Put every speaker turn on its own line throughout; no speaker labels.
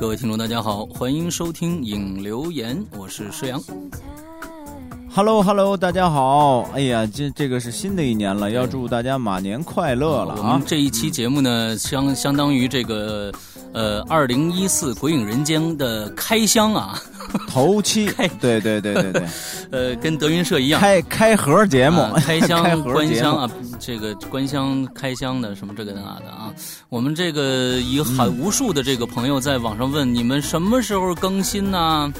各位听众，大家好，欢迎收听影留言，我是施阳。
Hello Hello，大家好！哎呀，这这个是新的一年了，要祝大家马年快乐了啊
我们！这一期节目呢，相相当于这个呃二零一四《鬼影人间》的开箱啊，
头七
开，
对对对对对，
呃，跟德云社一样。
开开盒节目
啊，开箱、关箱啊，这个关箱、开箱的什么这个那的啊，我们这个有很无数的这个朋友在网上问你们什么时候更新呢？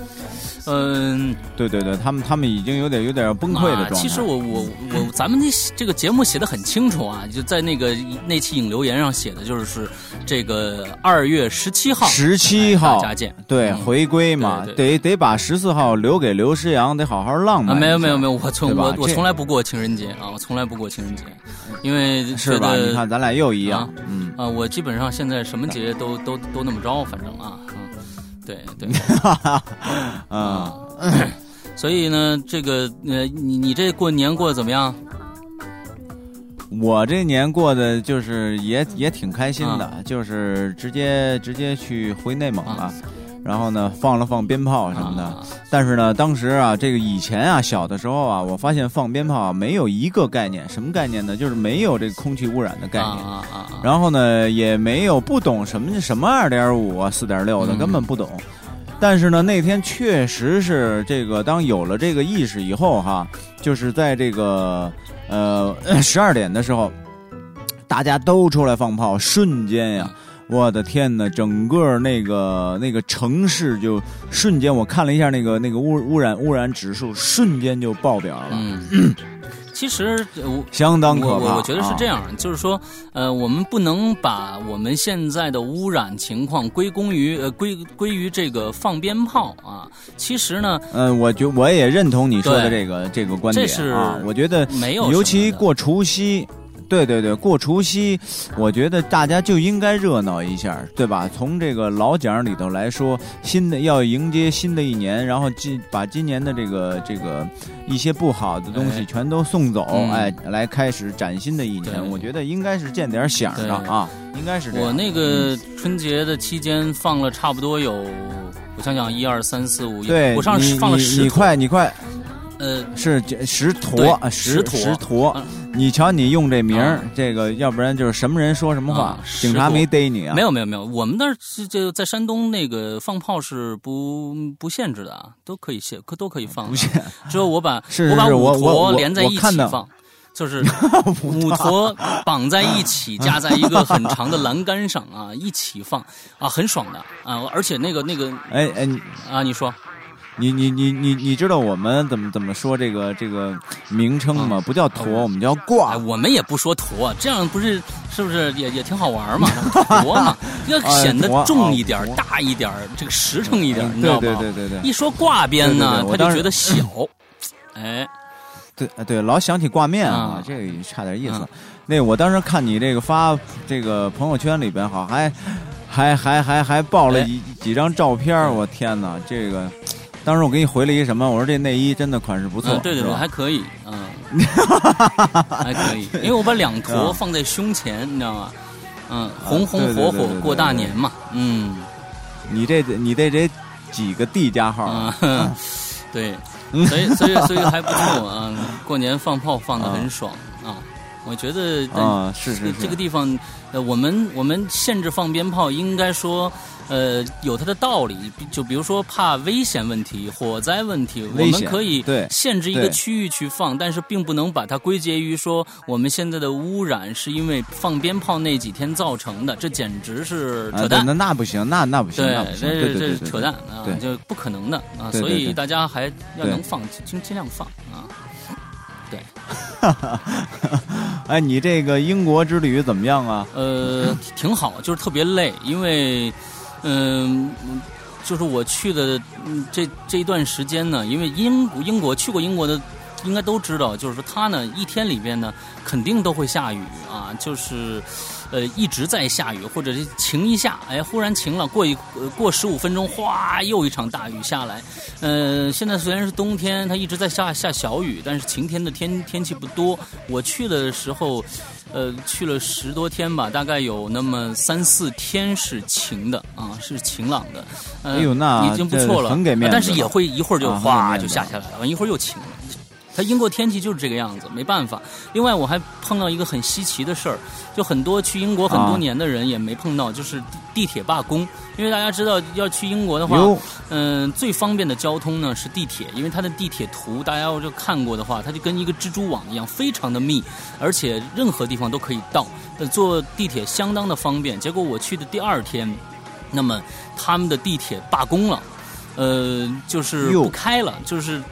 嗯，
对对对，他们他们已经有点有点崩溃的状态。
啊。其实我我我，咱们这这个节目写的很清楚啊，就在那个那期引留言上写的，就是这个二月十七号，
十七
大
号
家见。
对
嗯
回归嘛，
对
得得把十四号留给刘诗阳，得好好浪
啊，
漫。
没有没有没有，我从我我从来不过情人节啊，我从来不过情人节，因为
是吧？你看咱俩又一样
啊，
嗯，
啊，我基本上现在什么节都都都那么着，反正啊，嗯，对对，
啊，
所以呢，这个呃，你你这过年过得怎么样？
我这年过的就是也也挺开心的，
啊
就是直接直接去回内蒙了。
啊
然后呢，放了放鞭炮什么的，
啊
但是呢，当时啊，这个以前啊，小的时候啊，我发现放鞭炮啊没有一个概念，什么概念呢？就是没有这个空气污染的概念。
啊啊啊！
然后呢，也没有不懂什么什么二点五啊、四点六的，
嗯
根本不懂。但是呢，那天确实是这个，当有了这个意识以后哈，就是在这个呃十二点的时候，大家都出来放炮，瞬间呀，我的天呐，整个那个那个城市就瞬间，我看了一下那个那个污污染污染指数，瞬间就爆表了，
嗯，其实。
相当可怕。
我觉得是这
样。
样，就是说，呃，我们不能把我们现在的污染情况归功于呃归归于这个放鞭炮啊。其实呢，
嗯，我觉我也认同你说的这个这个观点
这是
啊。我觉得，
没有
尤其过除夕，对对对，过除夕，我觉得大家就应该热闹一下，对吧？从这个老讲里头来说，新的要迎接新的一年，然后今把今年的这个这个一些不好的东西
哎
全都送走，
嗯
哎，来开始崭新的一年。我觉得应该是见点响的啊，应该是这样。
我那个春节的期间放了差不多有，我想想，一二三四五，
对，
我上放了十你，
快你快
呃，
是这十坨十
十坨
十坨
嗯。
你瞧，你用这名儿
啊，
这个要不然就是什么人说什么话警察没逮你啊？
没有没有没有，我们那儿是就在山东那个放炮是不不限制的啊，都可以限，可都可以放，
不限，
只有我把我把五坨连在一起放。就是五坨绑在一起，架在一个很长的 栏杆上啊，一起放啊，很爽的啊！而且那个那个
哎哎，你
啊，你说
你你你你你知道我们怎么怎么说这个这个名称吗？不叫坨，我们叫
哎，
挂。
我们也不说坨，这样不是是不是也也挺好玩嘛？坨嘛，要显得重一点、
哦
大一点，这个实诚一点，你知道
对
吗？
对对对对
一说挂边呢，他就觉得小，哎，
对对，老想起挂面啊
啊，
这个差点意思
啊。
那我当时看你这个发这个朋友圈里边，好还还还还还爆了
一
几几张照片，我天哪，这个。当时我给你回了一什么？我说这内衣真的款式不错，
嗯，对对对，还可以，嗯，还可以，因为我把两坨
啊
放在胸前，你知道吗？嗯，红红火火过大年嘛，嗯
你这你这这几个 D 加号啊？
嗯，对，所以所以所以还不错啊，过年放炮放的很爽啊，我觉得
啊，是是是，
这个地方，呃，我们我们限制放鞭炮，应该说，呃，有它的道理。就比如说怕危险问题、火灾问题，我们可以
对
限制一个区域去放，但是并不能把它归结于说我们现在的污染是因为放鞭炮那几天造成的，这简直是
啊
扯淡。
对那那不行，那那不行，
对这
对对对对，
这是扯淡啊，就不可能的啊，所以大家还要能放尽尽量放啊。
哈 哈哎，你这个英国之旅怎么样啊？
呃，挺好，就是特别累，因为，嗯、就是我去的这这一段时间呢，因为英英国去过英国的，应该都知道，就是说它呢一天里边呢肯定都会下雨啊，就是。呃，一直在下雨，或者是晴一下，哎，忽然晴了，过一、呃、过十五分钟，哗，又一场大雨下来。呃，现在虽然是冬天，它一直在下下小雨，但是晴天的天天气不多。我去的时候，呃，去了十多天吧，大概有那么三四天是晴的啊，是晴朗的。呃、
哎呦，那
已经不错了，
很给面子。
但是也会一会儿就哗就下下来了，完一会儿又晴了。它英国天气就是这个样子，没办法。另外，我还碰到一个很稀奇的事儿，就很多去英国很多
啊
年的人也没碰到，就是地地铁罢工。因为大家知道，要去英国的话，
哟，
嗯，最方便的交通呢是地铁，因为它的地铁图大家要就看过的话，它就跟一个蜘蛛网一样，非常的密，而且任何地方都可以到，呃，坐地铁相当的方便。结果我去的第二天，那么他们的地铁罢工了，呃，就是不开了，就是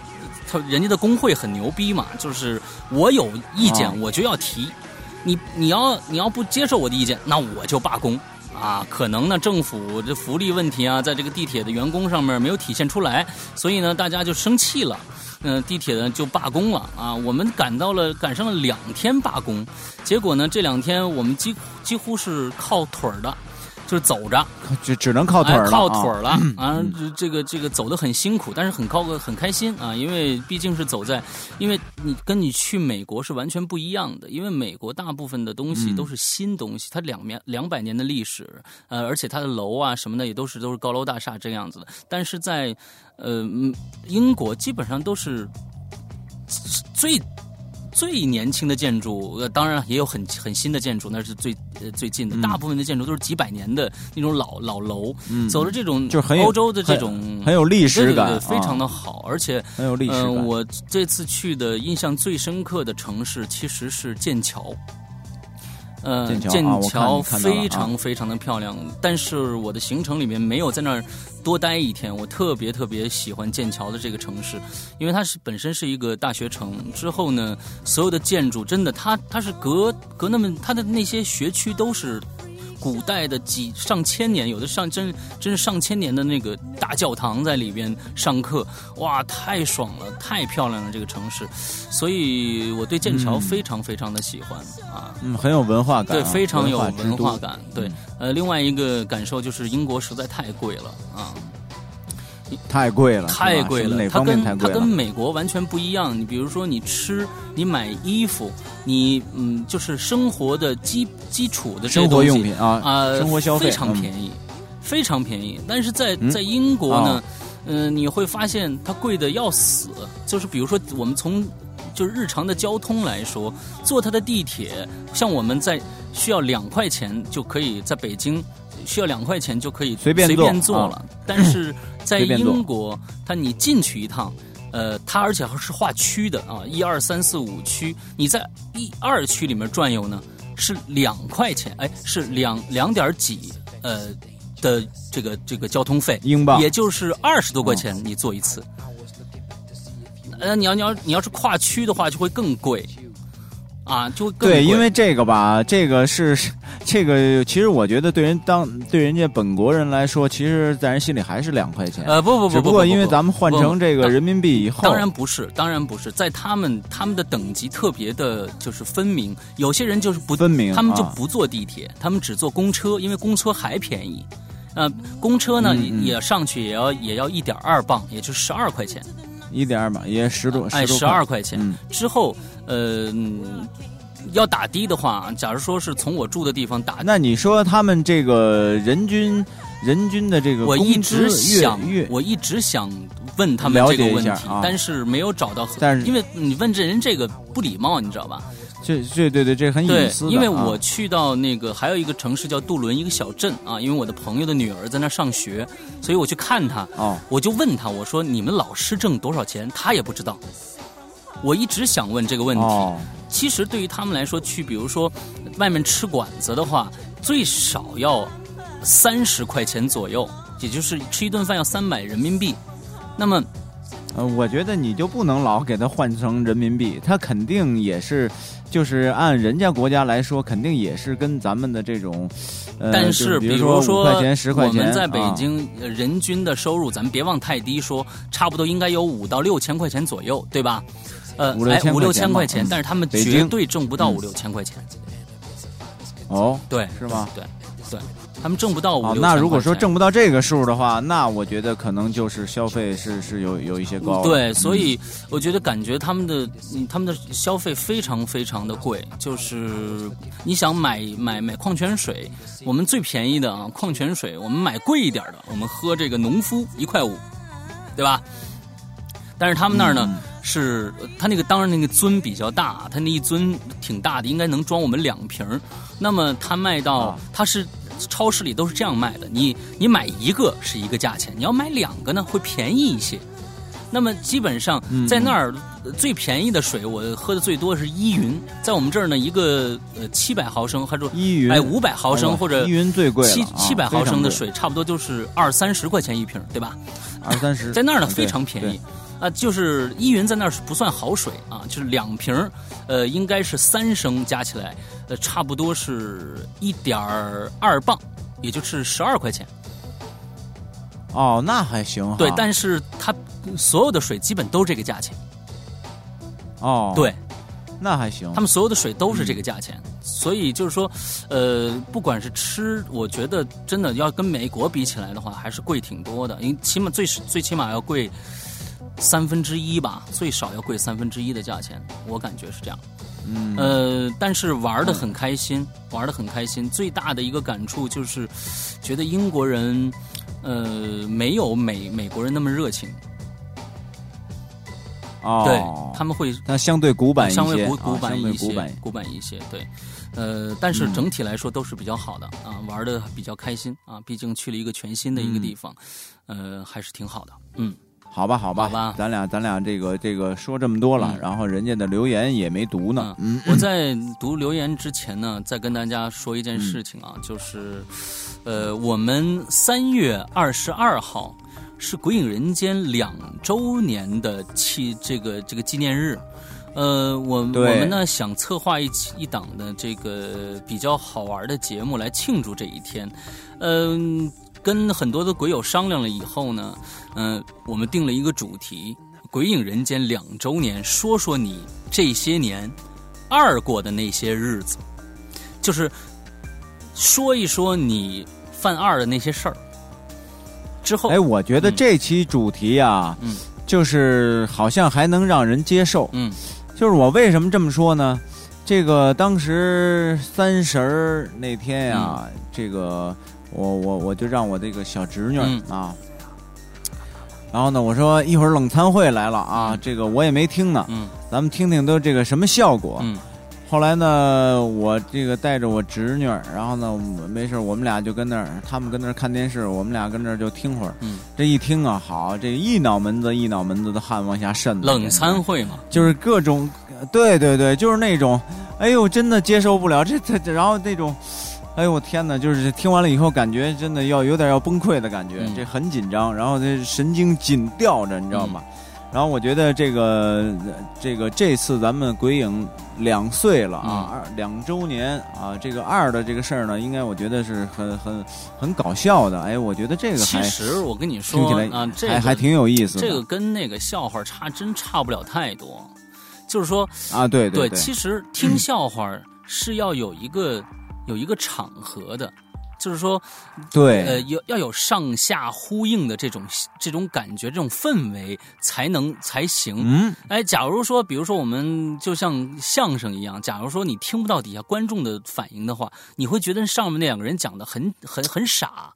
他人家的工会很牛逼嘛，就是我有意见
啊。
我就要提，你你要你要不接受我的意见，那我就罢工。啊，可能呢，政府这福利问题啊，在这个地铁的员工上面没有体现出来，所以呢，大家就生气了，嗯、地铁呢就罢工了。啊。我们赶到了，赶上了两天罢工，结果呢，这两天我们几几乎是靠腿儿的，就是走着，
只只能靠腿了，
靠腿了 啊！这这个这个走的很辛苦，但是很高很开心啊，因为毕竟是走在，因为你跟你去美国是完全不一样的，因为美国大部分的东西
嗯
都是新东西，它两面两百年的历史，呃，而且它的楼啊什么的也都是都是高楼大厦这样子的，但是在呃嗯英国基本上都是最。最年轻的建筑，呃，当然也有很很新的建筑，那是最呃最近的。
嗯
大部分的建筑都是几百年的那种老老楼，
嗯
走了这种
就是
欧洲的这种
很有历史感，
对对对，非常
啊
的好，而且
很有历史
嗯、
感。
我这次去的印象最深刻的城市其实是剑桥。呃，
剑桥
非常非常的漂亮，但是我的行程里面没有在那儿多待一天。我特别特别喜欢剑桥的这个城市，因为它是本身是一个大学城。之后呢，所有的建筑真的，它它是隔隔那么，它的那些学区都是古代的几上千年，有的上真真是上千年的那个大教堂在里边上课，哇，太爽了，太漂亮了这个城市，所以我对剑桥
嗯
非常非常的喜欢、啊。
嗯，很有文化感
对，
啊，
非常有
文
化。感。对，呃，另外一个感受就是英国实在太贵了啊，
太贵了，
太贵了。
哪方面
它跟
太贵了？
它跟美国完全不一样。你比如说，你吃、你买衣服，你嗯，就是生活的基基础的这些
生活用品啊，
啊，
生活消费
非常
嗯
便宜，非常便宜。但是在
嗯
在英国呢
哦，
嗯、你会发现它贵的要死。就是比如说，我们从就是日常的交通来说，坐它的地铁，像我们在需要两块钱就可以在北京。需要两块钱就可以
随便
便坐了，但是在英国，它你进去一趟，呃，它而且还是划区的啊，一二三四五区，你在一二区里面转悠呢，是两块钱，哎，是两两点几呃的这个这个交通费，
英镑。
也就是二十多块钱你坐一次。呃，你要你要你要是跨区的话，就会更贵，啊，就更
对，因为这个吧，这个是这个，其实我觉得对人当对人家本国人来说，其实在人心里还是两块钱。
呃不不不，
只不过因为咱们换成这个人民币以后，
当然不是，当然不是，在他们他们的等级特别的，就是分明。有些人就是不
分明
他们就
啊
不坐地铁，他们只坐公车，因为公车还便宜。呃，公车呢、也上去也要也要一点二磅，也就十二块钱，
一点二磅，也十多
哎，
多
十二块钱。
嗯
之后，呃，嗯要打的的话，假如说是从我住的地方打，
那你说他们这个人均人均的这个
我一直想，我一直想问他们这个问题，
啊
但是没有找到合，
但是
因为你问这人这个不礼貌，你知道吧？
这这对对，这很
对
隐私，的
因为
啊
我去到那个还有一个城市叫杜伦，一个小镇啊，因为我的朋友的女儿在那儿上学，所以我去看她，
哦，
我就问她，我说你们老师挣多少钱？她也不知道。我一直想问这个问题。
哦，
其实对于他们来说，去比如说外面吃馆子的话，最少要三十块钱左右，也就是吃一顿饭要三百人民币。那么
呃，我觉得你就不能老给它换成人民币，它肯定也是，就是按人家国家来说，肯定也是跟咱们的这种，呃，
但
是比
如
说
说
五块钱、十块钱，
我们在北
啊
京呃人均的收入，咱们别忘太低，说差不多应该有五到六千块钱左右，对吧？呃，
五六千
哎五六
块钱嘛
千块钱，
嗯
但是他们绝对挣不到
嗯
五六千块钱。
哦，
对，
是吗？
对，对，他们挣不到五
哦，
六
那如果说挣不到这个数的话，那我觉得可能就是消费是是有有一些高。
对，所
嗯
以我觉得感觉他们的嗯他们的消费非常非常的贵，就是你想买买买矿泉水，我们最便宜的啊矿泉水，我们买贵一点的，我们喝这个农夫一块五，对吧？但是他们那儿呢、
嗯
是，呃他那个当然那个樽比较大，他那一樽挺大的，应该能装我们两瓶儿那么他卖到、
啊
他是超市里都是这样卖的，你你买一个是一个价钱，你要买两个呢会便宜一些。那么基本上
嗯
在那儿呃最便宜的水，我喝的最多是依云，在我们这儿呢，一个呃七百毫升，还是
依云
哎五百毫升或者
依云最贵
七
啊
七百毫升的水，差不多就是二三十块钱一瓶，对吧？
二三十，
在那儿呢非常便宜
对。
啊，就是依云在那儿是不算好水啊，就是两瓶儿，呃，应该是三升加起来，呃，差不多是一点二磅，也就是十二块钱。
哦，那还行。
对，但是它所有的水基本都这个价钱。
哦，
对，
那还行。
他们所有的水都是这个价钱，所以就是说，呃，不管是吃，我觉得真的要跟美国比起来的话，还是贵挺多的，因为起码最最起码要贵三分之一吧，最少要贵三分之一的价钱，我感觉是这样。
嗯，
呃，但是玩的很开心，玩的很开心。最大的一个感触就是，觉得英国人，呃，没有美美国人那么热情，
哦，
对他们会
那相对古板一些，
稍微古
啊
古板一些，
古板。
古板一些，对，呃，但是
嗯
整体来说都是比较好的啊，玩的比较开心啊，毕竟去了一个全新的一个地方，呃，还是挺好的，嗯，
好吧，好吧，
好吧。
咱俩咱俩这个这个说这么多了，
嗯。
然后人家的留言也没读呢。嗯，
我在读留言之前呢，再跟大家说一件事情啊，就是，呃，我们三月二十二号是《鬼影人间》两周年的纪这个这个纪念日。呃，我我们呢想策划一期一档的这个比较好玩的节目来庆祝这一天，嗯、跟很多的鬼友商量了以后呢，嗯、我们定了一个主题《鬼影人间》两周年，说说你这些年二过的那些日子，就是说一说你犯二的那些事儿。之后，
哎，我觉得这期主题呀、
嗯
就是好像还能让人接受。
嗯
就是我为什么这么说呢？这个当时三十儿那天呀、
嗯
这个我我我就让我这个小侄女、
嗯。
啊，然后呢，我说一会儿冷餐会来了啊，
嗯。
这个我也没听呢，
嗯。
咱们听听都这个什么效果。
嗯。
后来呢，我这个带着我侄女儿，然后呢，没事，我们俩就跟那儿，他们跟那儿看电视，我们俩跟那儿就听会儿。
嗯，
这一听啊，好，这一脑门子一脑门子的汗往下渗。
冷餐会嘛，
就是各种，对对对，就是那种，哎呦，真的接受不了这这，这然后那种，哎呦我天哪，就是听完了以后，感觉真的要有点要崩溃的感觉，
嗯
这很紧张，然后这神经紧吊着，你知道吗？然后我觉得这个这个这次咱们鬼影两岁了啊，二、两周年啊，这个二的这个事儿呢，应该我觉得是很很很搞笑的。哎，我觉得这个
其实我跟你
听
说
起来
啊，这个
还还挺有意思的。
这个跟那个笑话差真差不了太多，就是说，
啊，对对，
其实听笑话是要有一个有一个场合的，就是说，
对
呃，有要有上下呼应的这种这种感觉，这种氛围才能才行。
嗯，
哎，假如说，比如说我们就像相声一样，假如说你听不到底下观众的反应的话，你会觉得上面那两个人讲的很很很傻，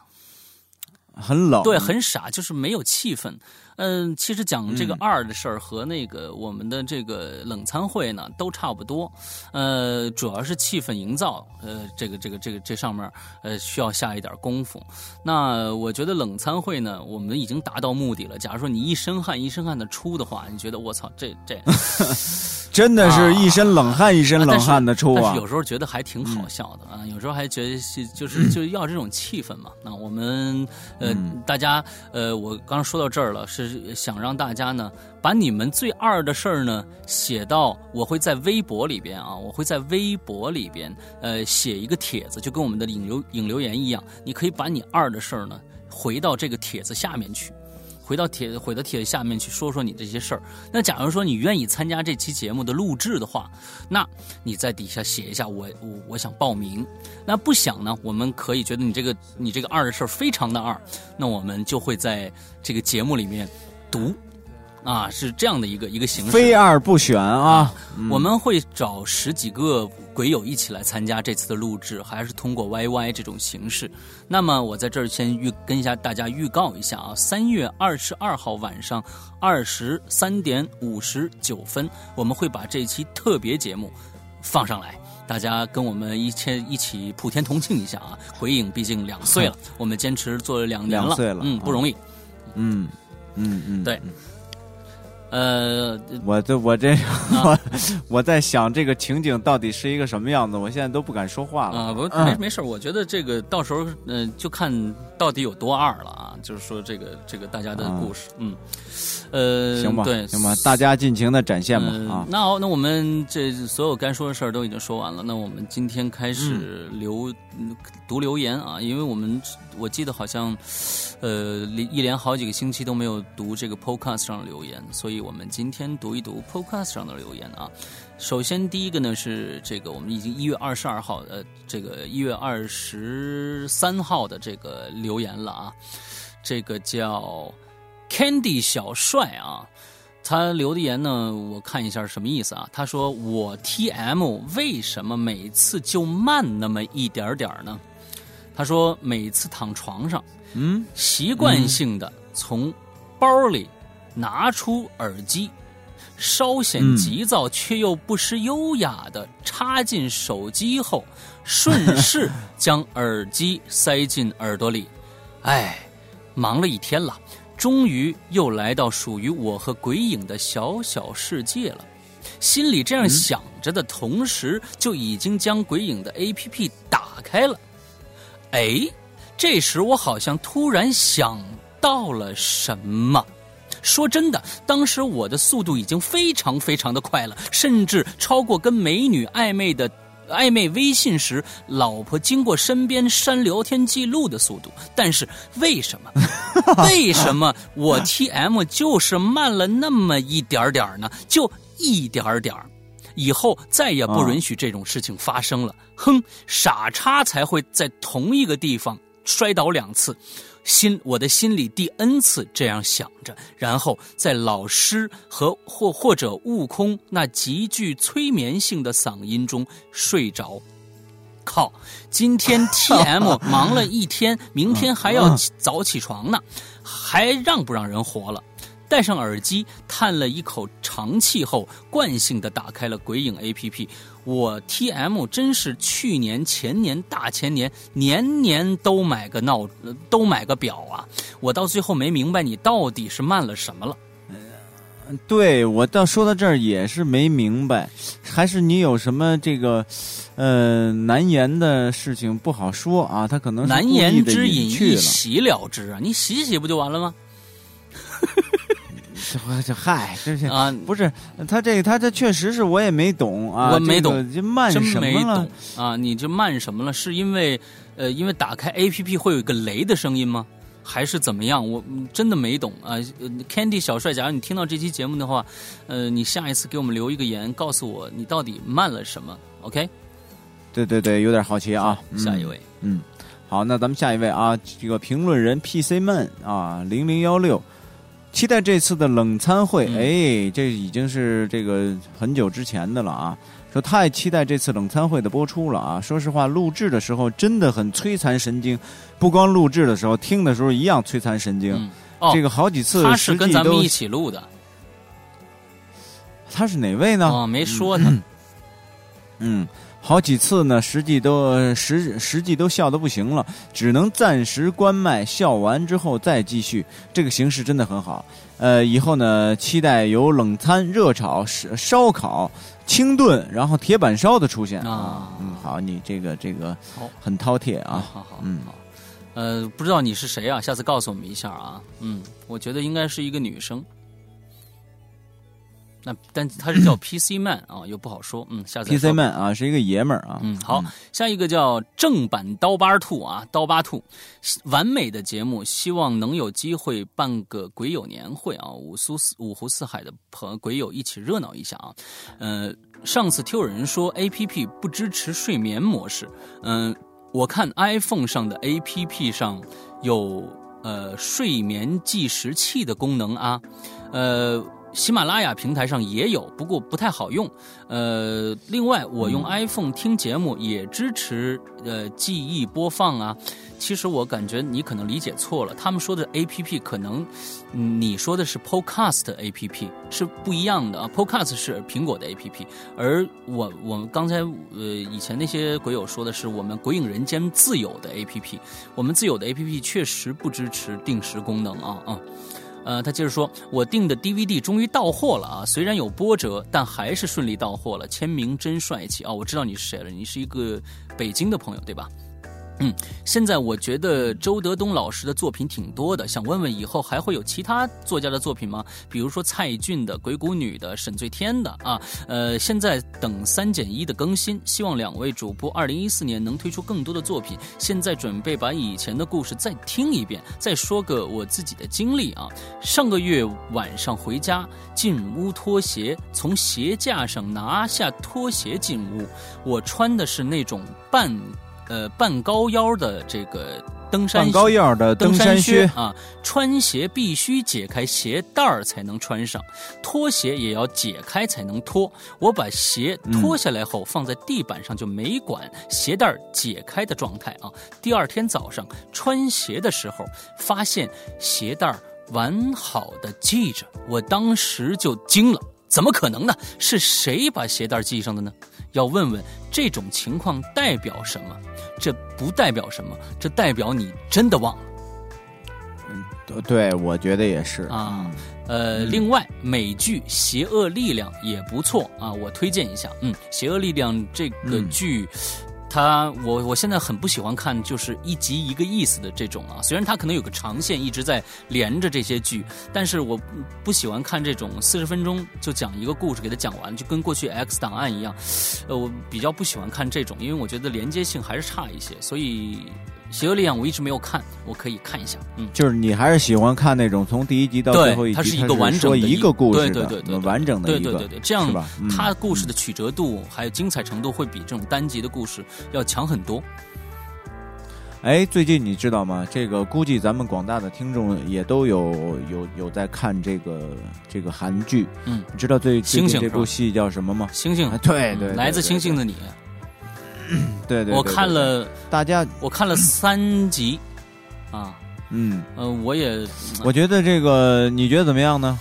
很冷，
对，很傻，就是没有气氛。嗯，其实讲这个
嗯
二的事儿和那个我们的这个冷餐会呢都差不多，呃，主要是气氛营造，呃，这个这个这个这上面呃需要下一点功夫。那我觉得冷餐会呢，我们已经达到目的了。假如说你一身汗一身汗的出的话，你觉得我操，这这
真的是一身冷汗一身冷汗的出啊
但是！有时候觉得还挺好笑的啊，有时候还觉得是就是就要这种气氛嘛。那我们呃、
嗯
大家呃，我刚刚说到这儿了，是想让大家呢把你们最二的事儿呢写到，我会在微博里边啊，我会在微博里边呃写一个帖子，就跟我们的引流引留言一样，你可以把你二的事儿呢回到这个帖子下面去。回到帖回到帖子下面去说说你这些事儿。那假如说你愿意参加这期节目的录制的话，那你在底下写一下我我我想报名。那不想呢，我们可以觉得你这个你这个二的事儿非常的二，那我们就会在这个节目里面读。啊，是这样的一个一个形式，
非二不选啊！
我们会找十几个鬼友一起来参加这次的录制，还是通过 YY 这种形式。那么我在这儿先预跟一下大家预告一下啊，三月二十二号晚上二十三点五十九分，我们会把这期特别节目放上来，大家跟我们一起一起普天同庆一下啊！鬼影毕竟两岁了，我们坚持做了两年了，嗯，不容易，
嗯嗯嗯，
对。呃，
我这我这我我在想这个情景到底是一个什么样子，我现在都不敢说话了
啊！不没没事我觉得这个到时候嗯，就看到底有多二了啊！就是说这个这个大家的故事，嗯，呃，
行吧，
对，
行吧，大家尽情的展现吧啊！
那好，那我们这所有该说的事儿都已经说完了，那我们今天开始留嗯读留言啊，因为我们我记得好像呃一连好几个星期都没有读这个 Podcast 上的留言，所以。我们今天读一读 Podcast 上的留言啊。首先，第一个呢是这个，我们已经一月二十二号，呃，这个一月二十三号的这个留言了啊。这个叫 Candy 小帅啊，他留的言呢，我看一下什么意思啊？他说：“我 TM 为什么每次就慢那么一点点呢？”他说：“每次躺床上，
嗯，
习惯性的从包里。”拿出耳机，稍显急躁却又不失优雅的插进手机后，顺势 将耳机塞进耳朵里。哎，忙了一天了，终于又来到属于我和鬼影的小小世界了。心里这样想着的同时，就已经将鬼影的 A P P 打开了。哎，这时我好像突然想到了什么。说真的，当时我的速度已经非常非常的快了，甚至超过跟美女暧昧的暧昧微信时老婆经过身边删聊天记录的速度。但是为什么？为什么我 T M 就是慢了那么一点点呢？就一点点以后再也不允许这种事情发生了。哼，傻叉才会在同一个地方摔倒两次。心，我的心里第 n 次这样想着，然后在老师和或或者悟空那极具催眠性的嗓音中睡着。靠，今天 T M 忙了一天，明天还要早起床呢，还让不让人活了？戴上耳机，叹了一口长气后，惯性的打开了鬼影 A P P。我 T M 真是去年、前年、大前年，年年都买个闹，都买个表啊！我到最后没明白你到底是慢了什么了。
对我到说到这儿也是没明白，还是你有什么这个呃难言的事情不好说啊？他可能
难言之
隐
一洗了之啊！你洗洗不就完了吗？
这这嗨，真是啊，不是他这他这确实是我也没懂啊，
我没懂，
这慢什么
了啊？你这慢什么了？是因为呃，因为打开 A P P 会有一个雷的声音吗？还是怎么样？我真的没懂啊！Candy 小帅，假如你听到这期节目的话，呃，你下一次给我们留一个言，告诉我你到底慢了什么？OK？
对对对，有点好奇啊。
下一位，
嗯，好，那咱们下一位啊，这个评论人 P C 们啊，零零幺六。期待这次的冷餐会，哎，这已经是这个很久之前的了啊！说太期待这次冷餐会的播出了啊！说实话，录制的时候真的很摧残神经，不光录制的时候，听的时候一样摧残神经。这个好几次，
他是跟咱们一起录的，
他是哪位呢？
哦，没说呢。
嗯。好几次呢，实际都实实际都笑得不行了，只能暂时关麦，笑完之后再继续。这个形式真的很好。呃，以后呢，期待有冷餐、热炒、烧烧烤、清炖，然后铁板烧的出现啊。嗯，好，你这个这个很饕餮啊。
好好，嗯好。呃，不知道你是谁啊？下次告诉我们一下啊。嗯，我觉得应该是一个女生。那但他是叫 PC Man 啊，又不好说。嗯，下次
PC Man 啊，是一个爷们儿啊。
嗯，好，下一个叫正版刀疤兔啊，刀疤兔，完美的节目，希望能有机会办个鬼友年会啊，五苏四五湖四海的朋鬼友一起热闹一下啊。呃，上次听有人说 A P P 不支持睡眠模式，嗯、我看 iPhone 上的 A P P 上有呃睡眠计时器的功能啊，呃。喜马拉雅平台上也有，不过不太好用。呃，另外我用 iPhone 听节目也支持呃记忆播放啊。其实我感觉你可能理解错了，他们说的 APP 可能嗯你说的是 Podcast APP 是不一样的啊。Podcast 是苹果的 APP，而我我们刚才呃以前那些鬼友说的是我们鬼影人间自有的 APP，我们自有的 APP 确实不支持定时功能啊啊。呃，他接着说，我订的 DVD 终于到货了啊，虽然有波折，但还是顺利到货了，签名真帅气啊！我知道你是谁了，你是一个北京的朋友对吧？嗯，现在我觉得周德东老师的作品挺多的，想问问以后还会有其他作家的作品吗？比如说蔡骏的、鬼谷女的、沈醉天的啊。呃，现在等三减一的更新，希望两位主播二零一四年能推出更多的作品。现在准备把以前的故事再听一遍，再说个我自己的经历啊。上个月晚上回家，进屋脱鞋，从鞋架上拿下拖鞋进屋，我穿的是那种半。呃，半高腰的这个登山
半高腰的
登
山
靴啊，穿鞋必须解开鞋带儿才能穿上，拖鞋也要解开才能脱。我把鞋脱下来后放在地板上就没管鞋带儿解开的状态啊。第二天早上穿鞋的时候，发现鞋带儿完好的系着，我当时就惊了，怎么可能呢？是谁把鞋带系上的呢？要问问这种情况代表什么？这不代表什么，这代表你真的忘了嗯
对，我觉得也是
啊。呃，另外美剧《邪恶力量》也不错啊，我推荐一下。嗯，《邪恶力量》这个剧。它我我现在很不喜欢看就是一集一个意思的这种啊，虽然它可能有个长线一直在连着这些剧，但是我不喜欢看这种四十分钟就讲一个故事给它讲完，就跟过去 X 档案一样，呃，我比较不喜欢看这种，因为我觉得连接性还是差一些，所以。邪恶力量我一直没有看，我可以看一下。嗯，
就是你还是喜欢看那种从第一集到最后一集，
它是一个完整的
一个故事
对对对，
完整的
对对对对，这样
是吧？
它故事的曲折度还有精彩程度会比这种单集的故事要强很多。
哎，最近你知道吗？这个估计咱们广大的听众也都有有有在看这个这个韩剧。
嗯，
你知道最最近这部戏叫什么吗？
星星，
对对，
来自星星的你。
对对，
我看了，
大家
我看了三集，啊，
嗯，
呃，我也，
我觉得这个你觉得怎么样呢？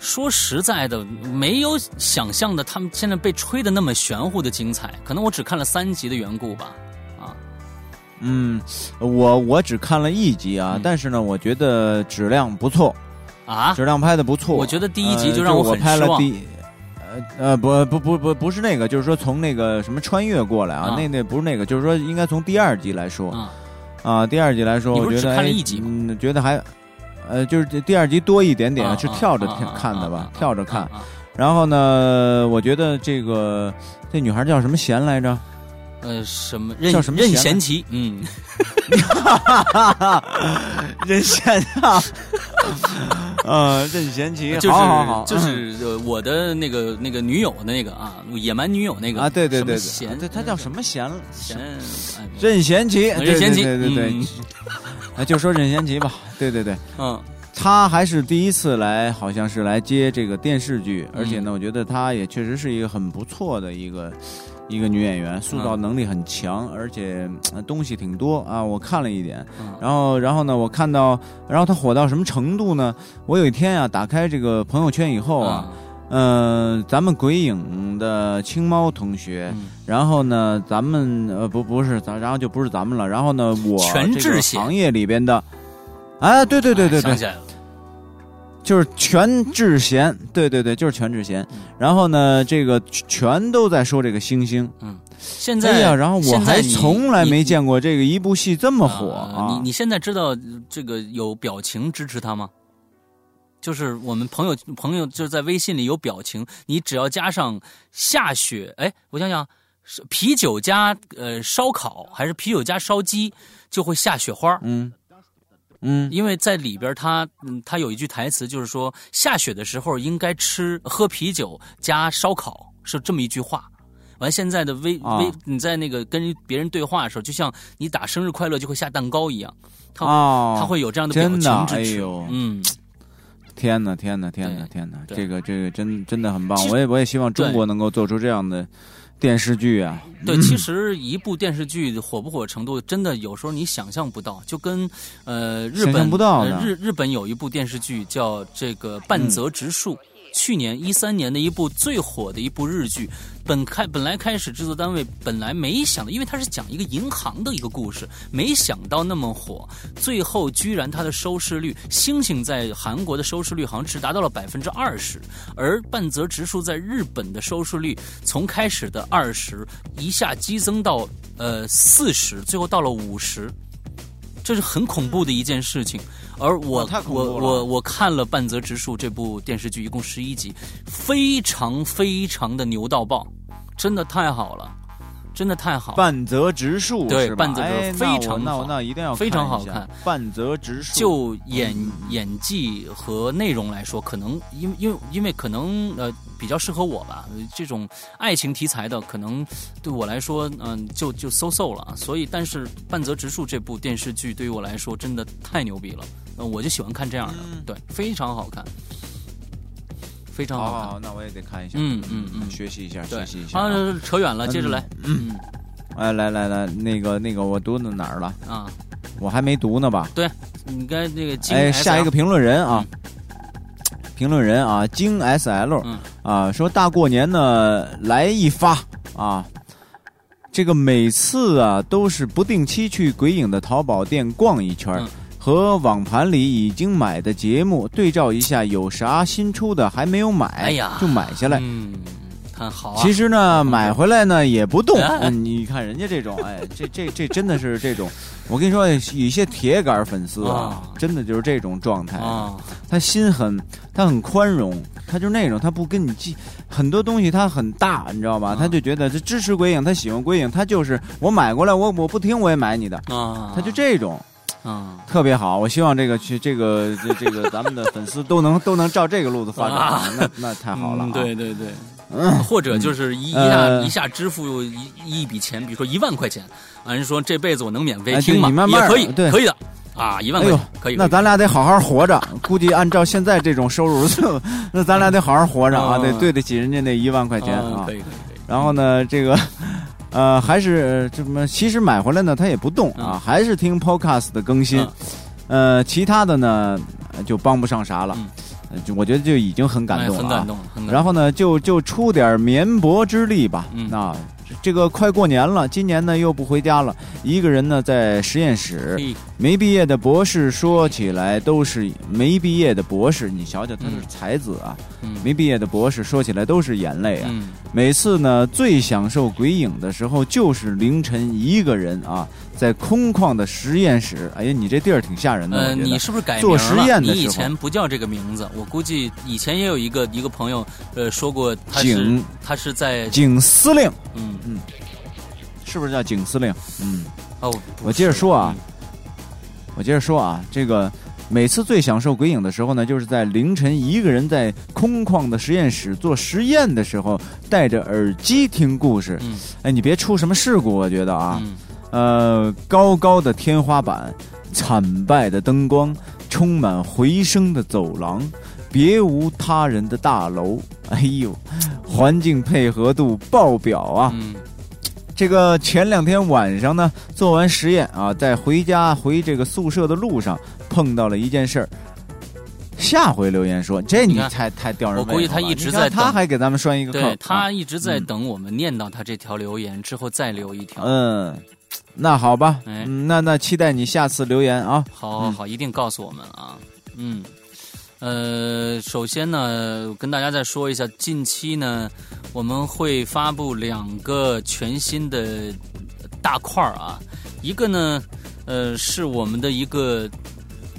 说实在的，没有想象的他们现在被吹的那么玄乎的精彩，可能我只看了三集的缘故吧，啊，
嗯，我我只看了一集啊，但是呢，我觉得质量不错，
啊，
质量拍的不错，
我觉得第一集就让
我
很失望。
呃呃不不不不不是那个，就是说从那个什么穿越过来啊，那那不是那个，就是说应该从第二集来说，啊，第二集来说，我觉得嗯，觉得还，呃，就是第二集多一点点，是跳着看的吧，跳着看。然后呢，我觉得这个这女孩叫什么贤来着？
呃，什么任
叫什么
任贤齐？嗯，
任贤啊。呃，任贤齐，
就是
好好好，
就是我的那个那个女友的那个啊，野蛮女友那个
啊，对对对，
贤，
对他叫什么贤？
贤，
任贤齐，
任贤齐，
对对对，啊，就说任贤齐吧，对对对，
嗯，
他还是第一次来，好像是来接这个电视剧，而且呢，我觉得他也确实是一个很不错的一个。一个女演员，塑造能力很强，而且东西挺多啊！我看了一点，然后，然后呢，我看到，然后她火到什么程度呢？我有一天啊，打开这个朋友圈以后啊，嗯，咱们鬼影的青猫同学，然后呢，咱们呃不不是咱，然后就不是咱们了，然后呢，我这个行业里边的，哎，对对对对对。就是全智贤，对对对，就是全智贤。然后呢，这个全都在说这个星星。
嗯，现在
呀，然后我还从来没见过这个一部戏这么火啊！
你你现在知道这个有表情支持他吗？就是我们朋友朋友就是在微信里有表情，你只要加上下雪，哎，我想想，是啤酒加呃烧烤还是啤酒加烧鸡，就会下雪花。
嗯嗯。
因为在里边他嗯他有一句台词，就是说下雪的时候应该吃喝啤酒加烧烤，是这么一句话。完，现在的微
啊。
微你在那个跟别人对话的时候，就像你打生日快乐就会下蛋糕一样，他
哦，
它会有这样的表情，支持。
哎呦，
嗯，
天哪，天哪，天哪，天哪！这个这个真真的很棒。我也我也希望中国能够做出这样的电视剧啊。
对，其实一部电视剧火不火程度，真的有时候你想象不到，就跟呃日本日日本有一部电视剧叫这个《半泽直树》。去年一三年的一部最火的一部日剧，本开本来开始制作单位本来没想到，因为它是讲一个银行的一个故事，没想到那么火，最后居然它的收视率，星星在韩国的收视率好像只达到了百分之二十，而半泽直树在日本的收视率从开始的二十一下激增到呃四十，最后到了五十，这是很恐怖的一件事情。而我、我我我看了半泽直树这部电视剧，一共十一集，非常非常的牛到爆，真的太好了，真的太好了。
半泽直树
对半泽直树
哎
非常
那我那一定要
非常好看。
半泽直树。
就演演技和内容来说，可能因因为因为可能呃比较适合我吧，呃这种爱情题材的可能对我来说，嗯、就就 so so 了。所以，但是半泽直树这部电视剧对于我来说真的太牛逼了，呃，我就喜欢看这样的，
嗯。
对，非常好看，非常好看。
好好，那我也得看一下，
嗯嗯嗯
学习一下，学习一，下。
啊
啊。，
扯远了，接着来，嗯。
哎，来来来，那个那个，我读到哪儿了？
啊，
我还没读呢吧？
对你该那个
哎，下一个评论人啊，评论人啊，京 S L
嗯。
啊，说大过年呢来一发啊，这个每次啊都是不定期去鬼影的淘宝店逛一圈
嗯
和网盘里已经买的节目对照一下，有啥新出的还没有买，
哎呀
就买下来。
嗯，看好啊，
其实呢，买回来呢也不动。
哎
嗯，你看人家这种，哎，这这这真的是这种。我跟你说，有一些铁杆粉丝啊
啊，
真的就是这种状态。
啊，
他心很，他很宽容，他就是那种，他不跟你记很多东西，他很大，你知道吧？
啊
他就觉得他支持鬼影，他喜欢鬼影，他就是我买过来，我我不听我也买你的，
啊，
他就这种
嗯。
特别好。我希望这个去这个这这个咱们的粉丝都能都能照这个路子发展，
啊
那那太好了、啊
嗯。对对对，
嗯，
或者就是一一下
呃
一下支付一一笔钱，比如说一万块钱，啊，人说这辈子我能免费听吗？
你慢慢
也可以，
对
可以的啊，一万块钱可以。
那咱俩得好好活着。估计按照现在这种收入，那咱俩得好好活着啊，
嗯
得对得起人家那一万块钱啊。
啊可以可以可以。
然后呢，这个，呃，还是这么，其实买回来呢，它也不动啊，
嗯
还是听 Podcast 的更新。
嗯
呃，其他的呢呃就帮不上啥了，就我觉得就已经很感
哎
动了、啊
很感动，很感动。
然后呢，就就出点绵薄之力吧。
嗯
啊，这个快过年了，今年呢又不回家了，一个人呢在实验室。没毕业的博士说起来都是没毕业的博士，你瞧瞧他是
嗯
才子啊！
嗯
没毕业的博士说起来都是眼泪啊。
嗯
每次呢，最享受鬼影的时候就是凌晨一个人啊，在空旷的实验室。哎呀，你这地儿挺吓人的。
呃，你是不是改名
做
了？
实验的时候
你以前不叫这个名字，我估计以前也有一个一个朋友呃说过，他是
景
他是在
警司令
嗯嗯
是不是叫警司令？嗯，
哦，
我接着说啊，我接着说啊，这个每次最享受鬼影的时候呢，就是在凌晨一个人在空旷的实验室做实验的时候，戴着耳机听故事。
嗯
哎，你别出什么事故，我觉得啊，
嗯
呃，高高的天花板，惨败的灯光，充满回声的走廊，别无他人的大楼。哎呦，环境配合度爆表啊！
嗯
这个前两天晚上呢，做完实验啊，在回家回这个宿舍的路上碰到了一件事儿。下回留言说，这你
你
太太吊人胃口了。
我估计他一直在
他还给咱们拴一个扣。
对他
啊
一直在
嗯
等我们念到他这条留言之后再留一条。
嗯，那好吧，
哎
嗯，那那期待你下次留言啊。
好好好，一定告诉我们啊。嗯，呃，首先呢，跟大家再说一下，近期呢，我们会发布两个全新的大块儿啊，一个呢，呃，是我们的一个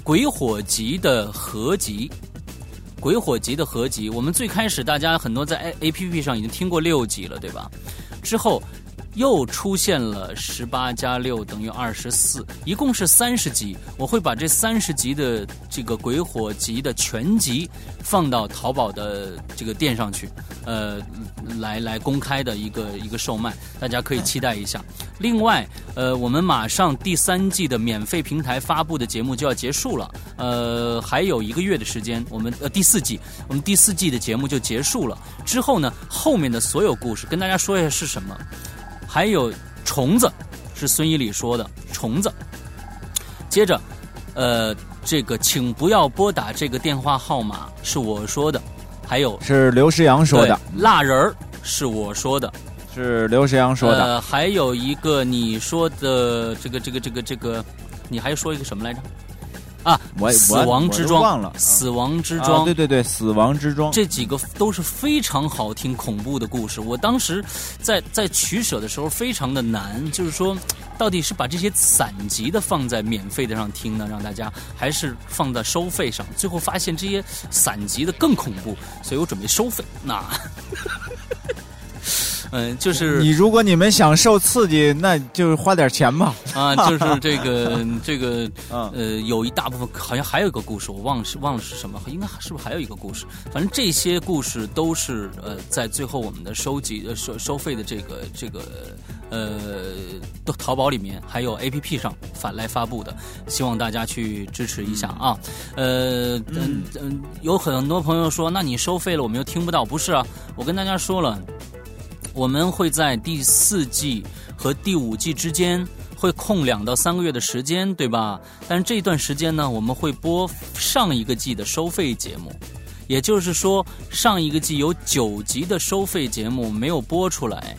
鬼火集的合集。鬼火集的合集。我们最开始大家很多在 A A P P 上已经听过六集了，对吧？之后。又出现了十八加六等于二十四，一共是三十集。我会把这三十集的这个鬼火集的全集放到淘宝的这个店上去，呃，来来公开的一个一个售卖，大家可以期待一下。另外，呃，我们马上第三季的免费平台发布的节目就要结束了，呃，还有一个月的时间，我们呃第四季，我们第四季的节目就结束了。之后呢，后面的所有故事跟大家说一下是什么。还有虫子，是孙一礼说的虫子。接着，呃，这个请不要拨打这个电话号码，是我说的。还有
是刘诗阳说的，
蜡人儿是我说的，
是刘诗阳说的。
呃，还有一个你说的这个这个这个这个，你还说一个什么来着？啊，我死亡之庄
忘了，
死亡之庄，
对对对，死亡之庄，
这几个都是非常好听、恐怖的故事。我当时在在取舍的时候非常的难，就是说，到底是把这些散集的放在免费的上听呢，让大家，还是放在收费上？最后发现这些散集的更恐怖，所以我准备收费。那。嗯，就是
你，如果你们想受刺激，那就花点钱吧。
啊，就是这个这个，呃，有一大部分好像还有一个故事，我忘了是忘了是什么，应该是不是还有一个故事？反正这些故事都是呃，在最后我们的收集呃收收费的这个这个呃，都淘宝里面还有 A P P 上反来发布的，希望大家去支持一下啊。呃嗯嗯，有很多朋友说，那你收费了，我们又听不到，不是啊？我跟大家说了。我们会在第四季和第五季之间会空两到三个月的时间，对吧？但是这段时间呢，我们会播上一个季的收费节目，也就是说，上一个季有九集的收费节目没有播出来。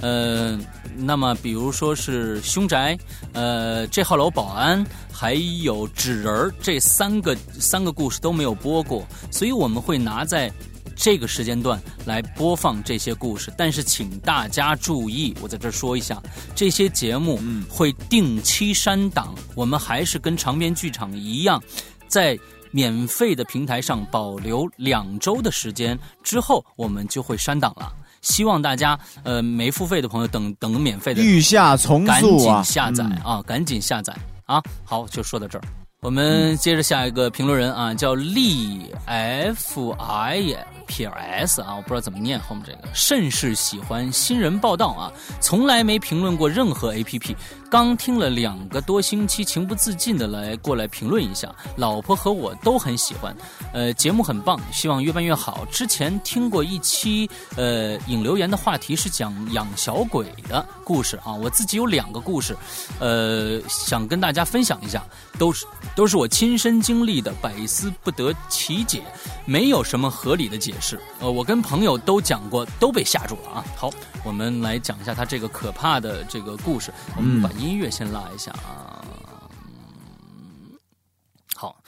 呃，那么比如说是凶宅，呃，这号楼保安，还有纸人这三个三个故事都没有播过，所以我们会拿在。这个时间段来播放这些故事，但是请大家注意，我在这说一下，这些节目会定期删档。我们还是跟长篇剧场一样，在免费的平台上保留两周的时间，之后我们就会删档了。希望大家呃没付费的朋友等等免费的，
欲下从
速啊，赶紧下载啊，赶紧下载啊。好，就说到这儿。我们接着下一个评论人啊，叫利 F I P S 啊，我不知道怎么念后面这个，甚是喜欢新人报道啊，从来没评论过任何 A P P，刚听了两个多星期，情不自禁的来过来评论一下，老婆和我都很喜欢，呃，节目很棒，希望越办越好。之前听过一期，呃，引留言的话题是讲养小鬼的故事啊，我自己有两个故事，呃，想跟大家分享一下，都是。都是我亲身经历的，百思不得其解，没有什么合理的解释。呃，我跟朋友都讲过，都被吓住了啊。好，我们来讲一下他这个可怕的这个故事。我们把音乐先拉一下啊。好，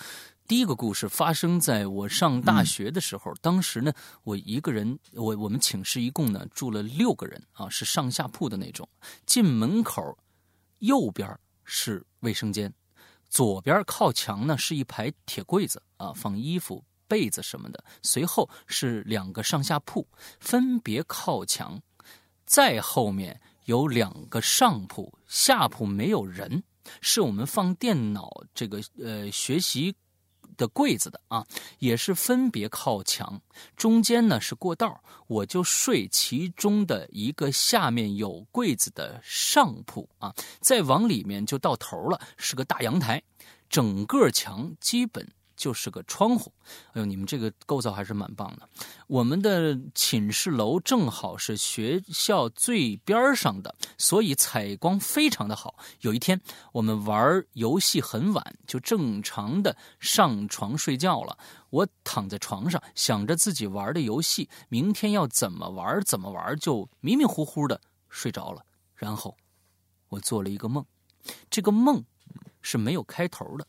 第一个故事发生在我上大学的时候，当时呢，我一个人，我我们寝室一共呢住了六个人啊，是上下铺的那种。进门口右边是卫生间。左边靠墙呢是一排铁柜子啊，放衣服、被子什么的。随后是两个上下铺，分别靠墙。再后面有两个上铺，下铺没有人，是我们放电脑这个呃学习。的柜子的啊，也是分别靠墙，中间呢是过道，我就睡其中的一个下面有柜子的上铺啊，再往里面就到头了，是个大阳台，整个墙基本。就是个窗户，哎呦，你们这个构造还是蛮棒的。我们的寝室楼正好是学校最边上的，所以采光非常的好。有一天，我们玩游戏很晚，就正常的上床睡觉了。我躺在床上，想着自己玩的游戏，明天要怎么玩怎么玩，就迷迷糊糊的睡着了。然后，我做了一个梦，这个梦是没有开头的，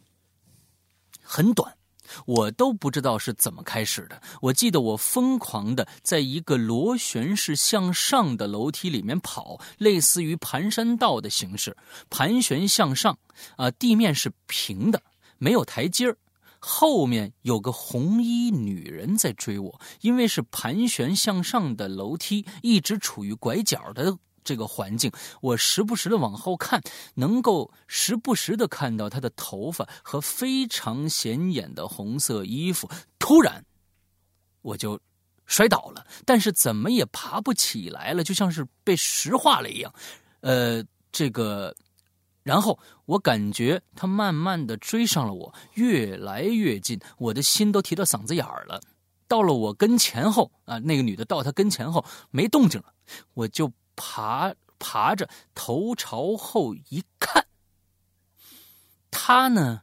很短。我都不知道是怎么开始的。我记得我疯狂的在一个螺旋式向上的楼梯里面跑，类似于盘山道的形式，盘旋向上。啊，地面是平的，没有台阶儿。后面有个红衣女人在追我，因为是盘旋向上的楼梯，一直处于拐角的这个环境，我时不时的往后看，能够时不时的看到她的头发和非常显眼的红色衣服。突然，我就摔倒了，但是怎么也爬不起来了，就像是被石化了一样。呃，这个。然后我感觉他慢慢的追上了我，越来越近，我的心都提到嗓子眼儿了。到了我跟前后啊，那个女的到他跟前后没动静了，我就爬爬着头朝后一看，他呢，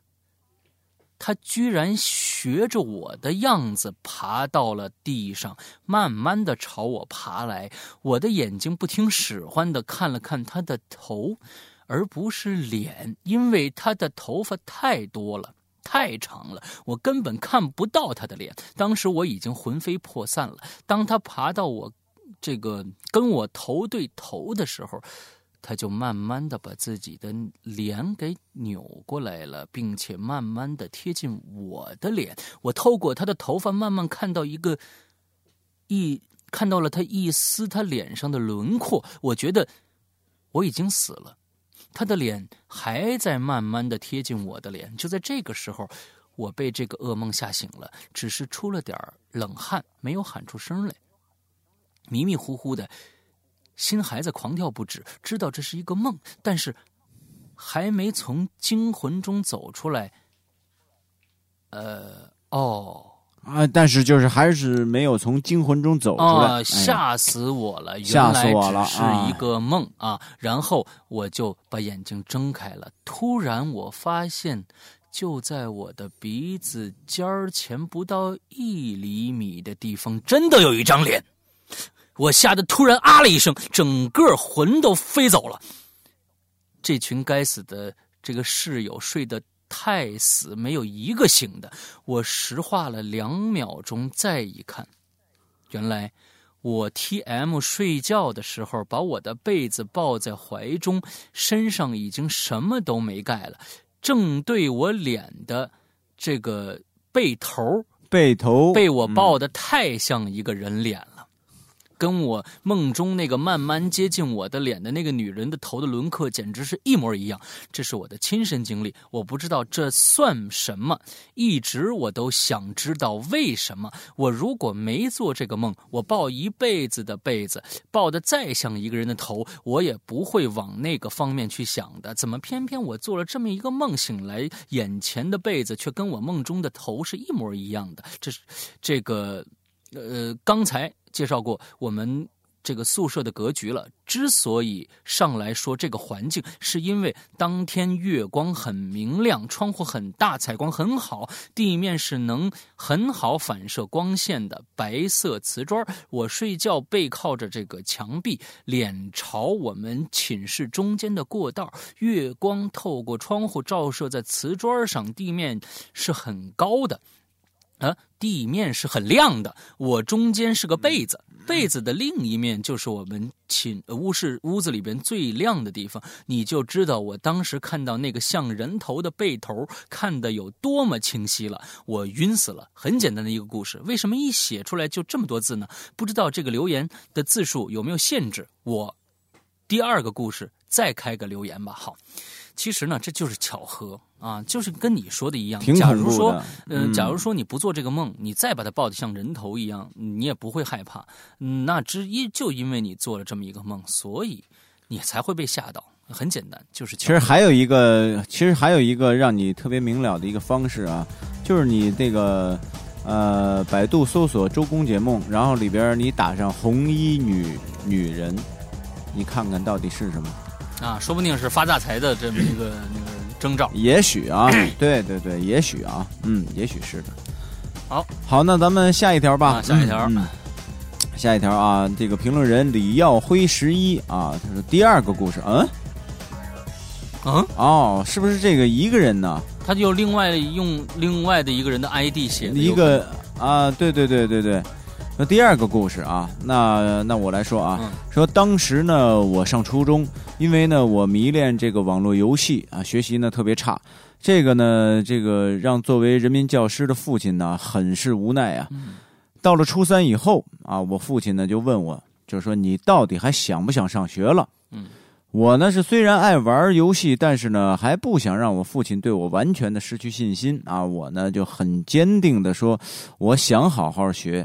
他居然学着我的样子爬到了地上，慢慢的朝我爬来。我的眼睛不听使唤的看了看他的头。而不是脸，因为他的头发太多了，太长了，我根本看不到他的脸。当时我已经魂飞魄散了。当他爬到我这个跟我头对头的时候，他就慢慢的把自己的脸给扭过来了，并且慢慢的贴近我的脸。我透过他的头发，慢慢看到一个一看到了他一丝他脸上的轮廓。我觉得我已经死了。他的脸还在慢慢的贴近我的脸，就在这个时候，我被这个噩梦吓醒了，只是出了点冷汗，没有喊出声来，迷迷糊糊的，心还在狂跳不止，知道这是一个梦，但是还没从惊魂中走出来。呃，哦。
啊！但是就是还是没有从惊魂中走出来，
吓死我了！
吓死我了！
是一个梦啊！然后我就把眼睛睁开了，突然我发现，就在我的鼻子尖儿前不到一厘米的地方，真的有一张脸！我吓得突然啊了一声，整个魂都飞走了。这群该死的这个室友睡得。太死，没有一个醒的。我石化了两秒钟，再一看，原来我 T M 睡觉的时候把我的被子抱在怀中，身上已经什么都没盖了，正对我脸的这个被头，
被头
被我抱的太像一个人脸了。跟我梦中那个慢慢接近我的脸的那个女人的头的轮廓简直是一模一样，这是我的亲身经历。我不知道这算什么，一直我都想知道为什么。我如果没做这个梦，我抱一辈子的被子，抱的再像一个人的头，我也不会往那个方面去想的。怎么偏偏我做了这么一个梦，醒来眼前的被子却跟我梦中的头是一模一样的？这是这个，呃，刚才。介绍过我们这个宿舍的格局了。之所以上来说这个环境，是因为当天月光很明亮，窗户很大，采光很好，地面是能很好反射光线的白色瓷砖。我睡觉背靠着这个墙壁，脸朝我们寝室中间的过道，月光透过窗户照射在瓷砖上，地面是很高的。啊，地面是很亮的。我中间是个被子，被子的另一面就是我们寝屋室屋子里边最亮的地方。你就知道我当时看到那个像人头的背头看的有多么清晰了。我晕死了。很简单的一个故事，为什么一写出来就这么多字呢？不知道这个留言的字数有没有限制？我第二个故事再开个留言吧。好。其实呢，这就是巧合啊，就是跟你说的一样。假如说，嗯，假如说你不做这个梦，你再把它抱得像人头一样，你也不会害怕。那之一就因为你做了这么一个梦，所以你才会被吓到。很简单，就是。
其实还有一个，其实还有一个让你特别明了的一个方式啊，就是你这个呃，百度搜索“周公解梦”，然后里边你打上“红衣女女人”，你看看到底是什么。
啊，说不定是发大财的这么一个那个征兆。
也许啊，对对对，也许啊，嗯，也许是的。
好，
好，那咱们下一条吧。
下一条，
下一条啊，这个评论人李耀辉十一啊，他说第二个故事，嗯，
嗯，
哦，是不是这个一个人呢？
他就另外用另外的一个人的 ID 写的
一个啊，对对对对对。那第二个故事啊，那那我来说啊，说当时呢，我上初中，因为呢，我迷恋这个网络游戏啊，学习呢特别差，这个呢，这个让作为人民教师的父亲呢，很是无奈啊。到了初三以后啊，我父亲呢就问我，就说你到底还想不想上学了？
嗯，
我呢是虽然爱玩游戏，但是呢还不想让我父亲对我完全的失去信心啊。我呢就很坚定的说，我想好好学。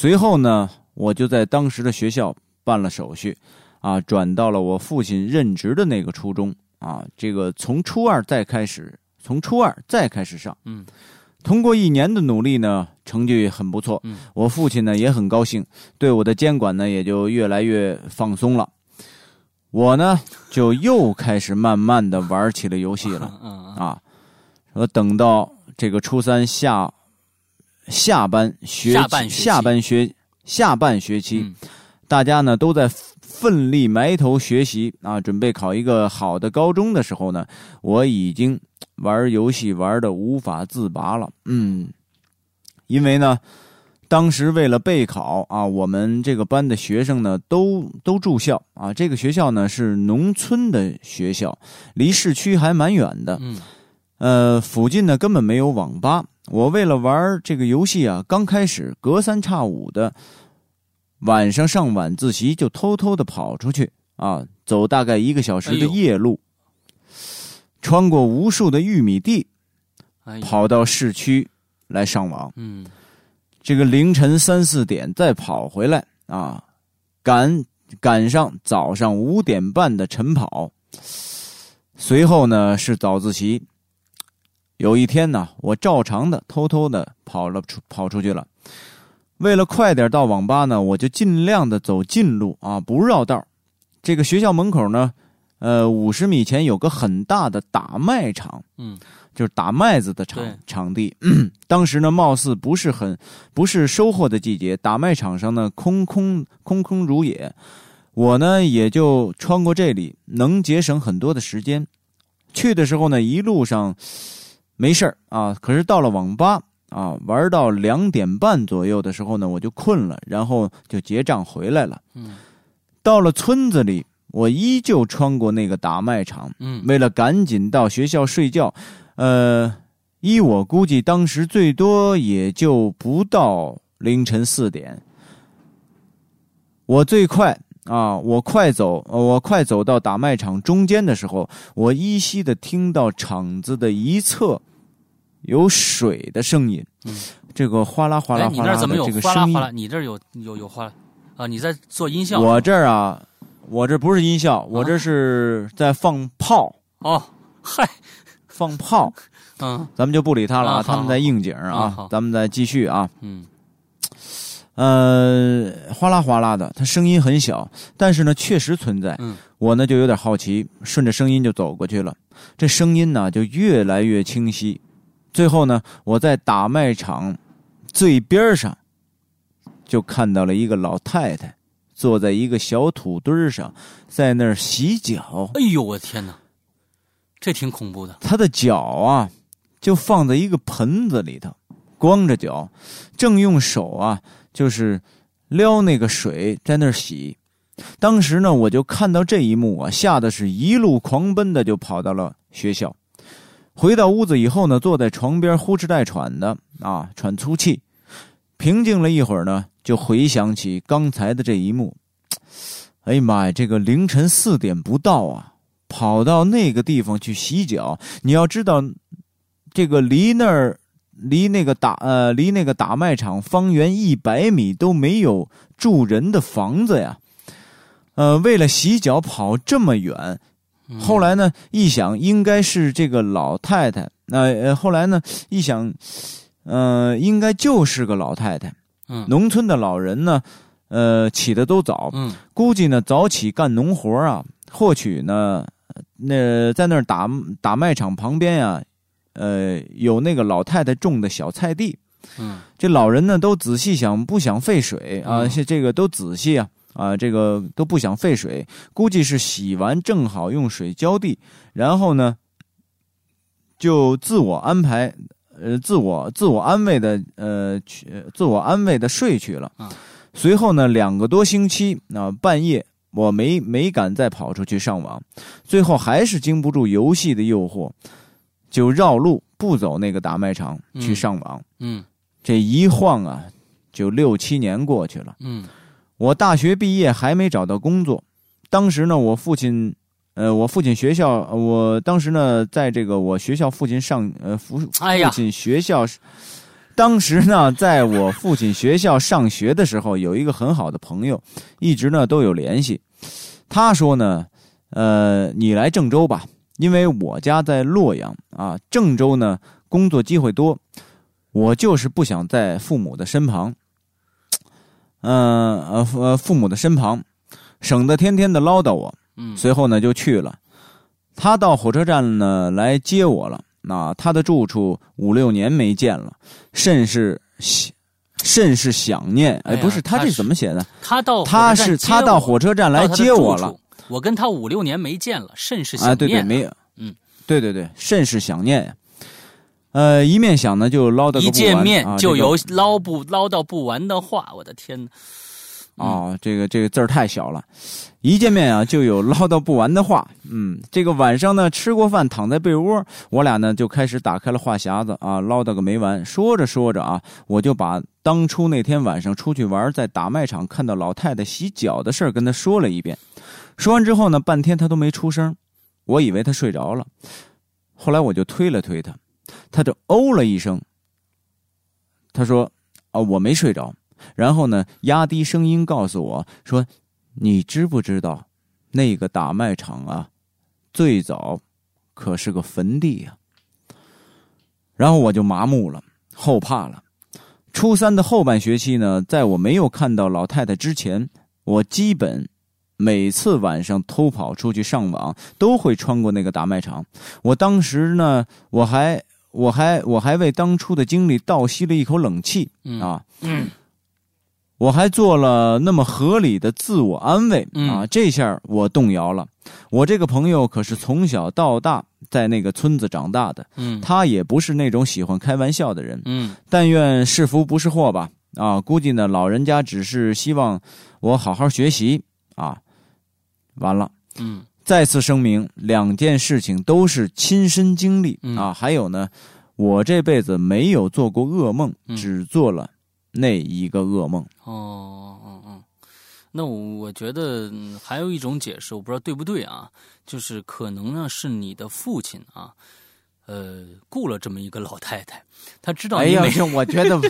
随后呢，我就在当时的学校办了手续，啊，转到了我父亲任职的那个初中啊。这个从初二再开始，从初二再开始上，
嗯，
通过一年的努力呢，成绩很不错。
嗯，
我父亲呢也很高兴，对我的监管呢也就越来越放松了。我呢就又开始慢慢的玩起了游戏了。啊，我等到这个初三下下班学
下半学
下半学下半学期，
嗯
大家呢都在奋力埋头学习啊，准备考一个好的高中的时候呢，我已经玩游戏玩的无法自拔了。嗯，因为呢，当时为了备考啊，我们这个班的学生呢都都住校啊，这个学校呢是农村的学校，离市区还蛮远的。
嗯
呃，附近呢根本没有网吧。我为了玩这个游戏啊，刚开始隔三差五的晚上上晚自习就偷偷的跑出去啊，走大概一个小时的夜路，穿过无数的玉米地，
哎
跑到市区来上网。
嗯
这个凌晨三四点再跑回来啊，赶赶上早上五点半的晨跑。随后呢是早自习。有一天呢，我照常的偷偷的跑了出跑出去了。为了快点到网吧呢，我就尽量的走近路啊，不绕道。这个学校门口呢，呃，五十米前有个很大的打麦场，
嗯
就是打麦子的场场地。当时呢，貌似不是很不是收获的季节，打麦场上呢空空空空如也。我呢也就穿过这里，能节省很多的时间。去的时候呢，一路上没事儿啊，可是到了网吧啊，玩到两点半左右的时候呢，我就困了，然后就结账回来了。
嗯
到了村子里，我依旧穿过那个打麦场，
嗯
为了赶紧到学校睡觉，呃，依我估计，当时最多也就不到凌晨四点。我最快啊，我快走，呃我快走到打麦场中间的时候，我依稀的听到场子的一侧有水的声音，
嗯
这个哗啦哗啦哗啦的
那儿怎么有
这个声音
哗啦哗。啦？你这儿有有有哗啦啊？你在做音效？
我这儿啊，我这不是音效，我这是在放炮，
哦，嗨，
放炮。
嗯
咱们就不理他了啊，他们在应景
啊
咱们再继续啊。
嗯
呃，哗啦哗啦的，它声音很小，但是呢，确实存在。
嗯
我呢就有点好奇，顺着声音就走过去了。这声音呢就越来越清晰，最后呢，我在打麦场最边上就看到了一个老太太坐在一个小土堆上，在那儿洗脚。
哎呦我天哪，这挺恐怖的。
她的脚啊就放在一个盆子里头，光着脚，正用手啊就是撩那个水在那儿洗。当时呢，我就看到这一幕啊，吓得是一路狂奔的就跑到了学校。回到屋子以后呢，坐在床边呼哧带喘的啊，喘粗气。平静了一会儿呢，就回想起刚才的这一幕。哎呀妈呀，这个凌晨四点不到啊，跑到那个地方去洗脚。你要知道，这个离那儿离那个打呃离那个打卖场方圆一百米都没有住人的房子呀。呃，为了洗脚跑这么远，
嗯
后来呢，一想应该是这个老太太。那呃，后来呢，一想，呃，应该就是个老太太。
嗯
农村的老人呢，呃，起的都早，
嗯
估计呢早起干农活啊，或许呢，那在那儿打打卖场旁边呀、呃，有那个老太太种的小菜地。
嗯
这老人呢都仔细想，不想费水啊，
嗯
这这个都仔细啊啊，这个都不想费水，估计是洗完正好用水浇地，然后呢就自我安排，呃，自我自我安慰的呃去呃自我安慰的睡去了。
啊
随后呢，两个多星期啊、半夜我没没敢再跑出去上网，最后还是经不住游戏的诱惑，就绕路不走那个大卖场
嗯
去上网。
嗯
这一晃啊，就六七年过去了。
嗯
我大学毕业还没找到工作，当时呢，我父亲，呃，我父亲学校，呃我当时呢，在这个我学校附近上，呃，父父亲学校，当时呢，在我父亲学校上学的时候，有一个很好的朋友，一直呢都有联系。他说呢，呃，你来郑州吧，因为我家在洛阳啊，郑州呢工作机会多，我就是不想在父母的身旁。嗯呃父呃父母的身旁，省得天天的唠叨我。
嗯，
随后呢就去了。他到火车站呢来接我了。那他的住处五六年没见了，甚是想甚是想念。哎，不是，他这怎么写的？
他到
他是他到火车站来接我了。。
我跟他五六年没见了，甚是想
啊，
念。
对对，没有，
嗯，
对对对，甚是想念呀。呃，一面想呢，就唠叨个不完
一见面就有唠不唠叨不完的话，我的天哪！
哦，这个这个字儿太小了，一见面啊就有唠叨不完的话。嗯，这个晚上呢吃过饭，躺在被窝，我俩呢就开始打开了话匣子啊，唠叨个没完。说着说着啊，我就把当初那天晚上出去玩，在打麦场看到老太太洗脚的事儿跟他说了一遍。说完之后呢，半天他都没出声，我以为他睡着了。后来我就推了推他，他就哦了一声。他说：“啊，我没睡着。”然后呢，压低声音告诉我说：“你知不知道，那个打卖场啊，最早可是个坟地呀、然后我就麻木了，后怕了。初三的后半学期呢，在我没有看到老太太之前，我基本每次晚上偷跑出去上网，都会穿过那个打卖场。我当时呢，我还我还我还为当初的经历倒吸了一口冷气
嗯
啊。
嗯
我还做了那么合理的自我安慰
嗯
啊，这下我动摇了。我这个朋友可是从小到大在那个村子长大的，
嗯
他也不是那种喜欢开玩笑的人。
嗯
但愿是福不是祸吧。啊，估计呢，老人家只是希望我好好学习啊。完了，
嗯
再次声明，两件事情都是亲身经历
嗯
啊。还有呢，我这辈子没有做过噩梦，
嗯
只做了那一个噩梦。
哦哦哦，那我我觉得、嗯还有一种解释，我不知道对不对啊，就是可能呢是你的父亲啊，呃，雇了这么一个老太太，他知道
哎呀我觉得，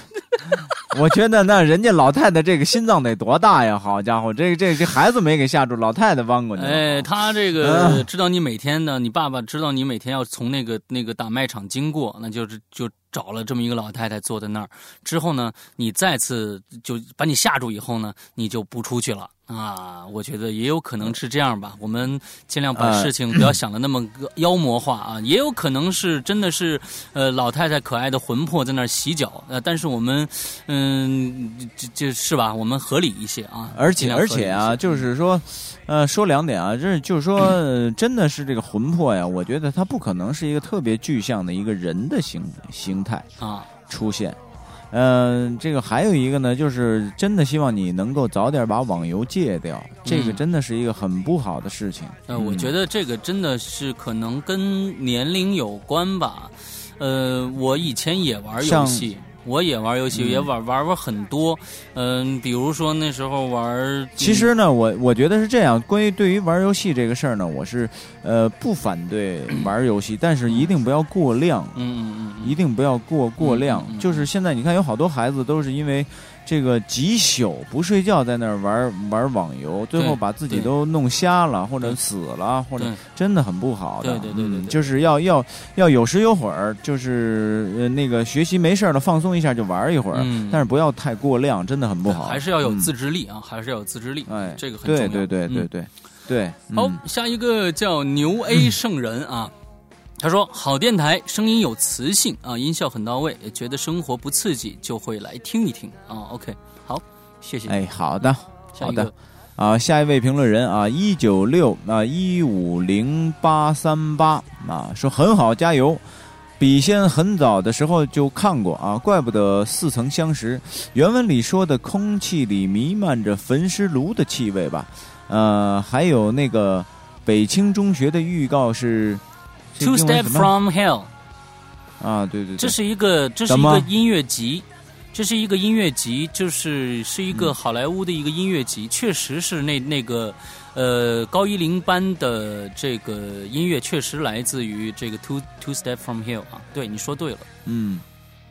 我觉得那人家老太太这个心脏得多大呀？好家伙，这这这孩子没给吓住，老太太弯过去了。
哎，他这个
嗯
知道你每天呢，你爸爸知道你每天要从那个那个大卖场经过，那就是就找了这么一个老太太坐在那儿。之后呢，你再次就把你吓住以后呢，你就不出去了啊。我觉得也有可能是这样吧。我们尽量把
呃
事情不要想的那么个妖魔化啊。也有可能是真的是呃老太太可爱的魂魄在那儿洗脚，呃，但是我们嗯这这是吧？我们合理一些啊。
而且而且啊，就是说，呃，说两点啊，这就是说，呃 真的是这个魂魄呀，我觉得它不可能是一个特别具象的一个人的形形态
啊。
出现。嗯、这个还有一个呢，就是真的希望你能够早点把网游戒掉，这个
嗯
真的是一个很不好的事情。
呃，我觉
得
得这个真的是可能跟年龄有关吧。呃，我以前也玩游
像
戏，我也玩游戏，
嗯
也玩玩过很多。嗯、比如说那时候玩，
其实呢，我我觉得是这样。关于对于玩游戏这个事儿呢，我是呃不反对玩游戏，但是一定不要过量。
嗯，嗯嗯嗯，
一定不要过过量。就是现在你看，有好多孩子都是因为这个几宿不睡觉，在那儿玩玩网游，最后把自己都弄瞎了，或者死了，或者真的很不好的。
对对对
就是要要要有时有会儿，就是呃那个学习没事儿了，放松一下就玩一会儿，
嗯
但是不要太过量，真的很不好。
还是要有
嗯
自制力啊，还是要有自制力。
哎，
这个很重要。
对对对对
嗯
对对。
好
嗯，
下一个叫牛 A 圣人啊，他说好电台声音有磁性啊，音效很到位，也觉得生活不刺激就会来听一听啊。OK，好，谢谢。
哎，好的。好的啊，下一位评论人啊，一九六啊一五零八三八啊，说很好，加油。笔仙很早的时候就看过啊，怪不得似曾相识。原文里说的空气里弥漫着焚尸炉的气味吧？呃，还有那个北清中学的预告是是
Two step from hell，
啊，对对对，
这是一个这是一个音乐集，这是一个音乐集，就是是一
嗯。
个好莱坞的一个音乐集，确实是那那个呃高一零班的这个音乐确实来自于这个 Two Two Step From Hell 啊，对你说对了。
嗯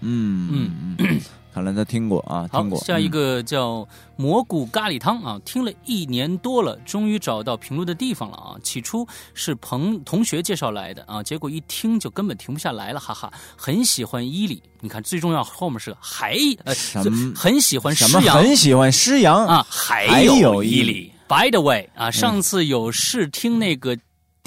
嗯嗯。嗯，看来他听过啊，
好
听过。，
下一
嗯
个叫蘑菇咖喱汤啊，听了一年多了，终于找到评论的地方了啊。起初是朋同学介绍来的啊，结果一听就根本停不下来了，哈哈。很喜欢伊犁，你看最重要后面是个还呃，
什么
很喜欢
什么很喜欢施阳
啊，还
还有伊
犁。By the way 啊，上次有试听那个。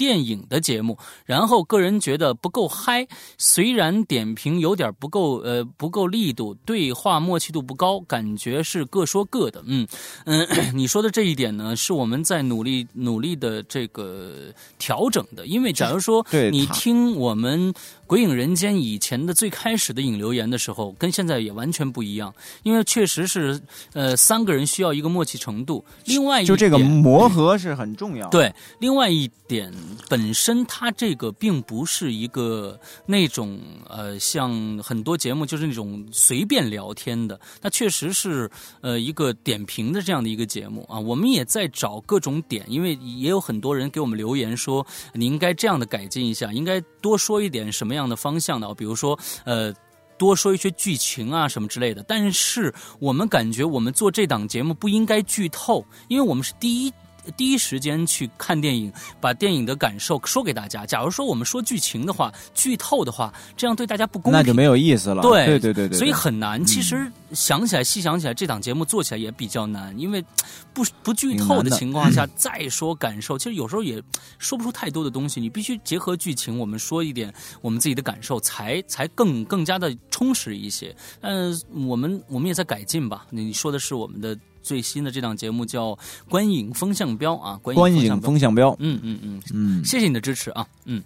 电影的节目，然后个人觉得不够嗨，虽然点评有点不够，呃，不够力度，对话默契度不高，感觉是各说各的。嗯嗯，你说的这一点呢，是我们在努力努力的这个调整的。因为假如说你听我们《鬼影人间》以前的最开始的引留言的时候，跟现在也完全不一样，因为确实是呃三个人需要一个默契程度。另外一
就这个磨合是很重要。，
对，另外一点，本身它这个并不是一个那种呃，像很多节目就是那种随便聊天的，它确实是呃一个点评的这样的一个节目啊。我们也在找各种点，因为也有很多人给我们留言说，你应该这样的改进一下，应该多说一点什么样样的方向的，比如说呃。多说一些剧情啊什么之类的，但是我们感觉我们做这档节目不应该剧透，因为我们是第一第一时间去看电影，把电影的感受说给大家。假如说我们说剧情的话，剧透的话，这样对大家不公平。
那就没有意思了。
对
对对对对，
所以很难。其实想起来，细想起来，这档节目做起来也比较难，因为 不不剧透的情况下再说感受，其实有时候也说不出太多的东西。你必须结合剧情，我们说一点我们自己的感受，才才更更加的充实一些。嗯，我们我们也在改进吧。你说的是我们的最新的这档节目叫《观影风向标》啊，观
观影
影风向标。嗯嗯嗯，
嗯。
谢谢你的支持啊。嗯，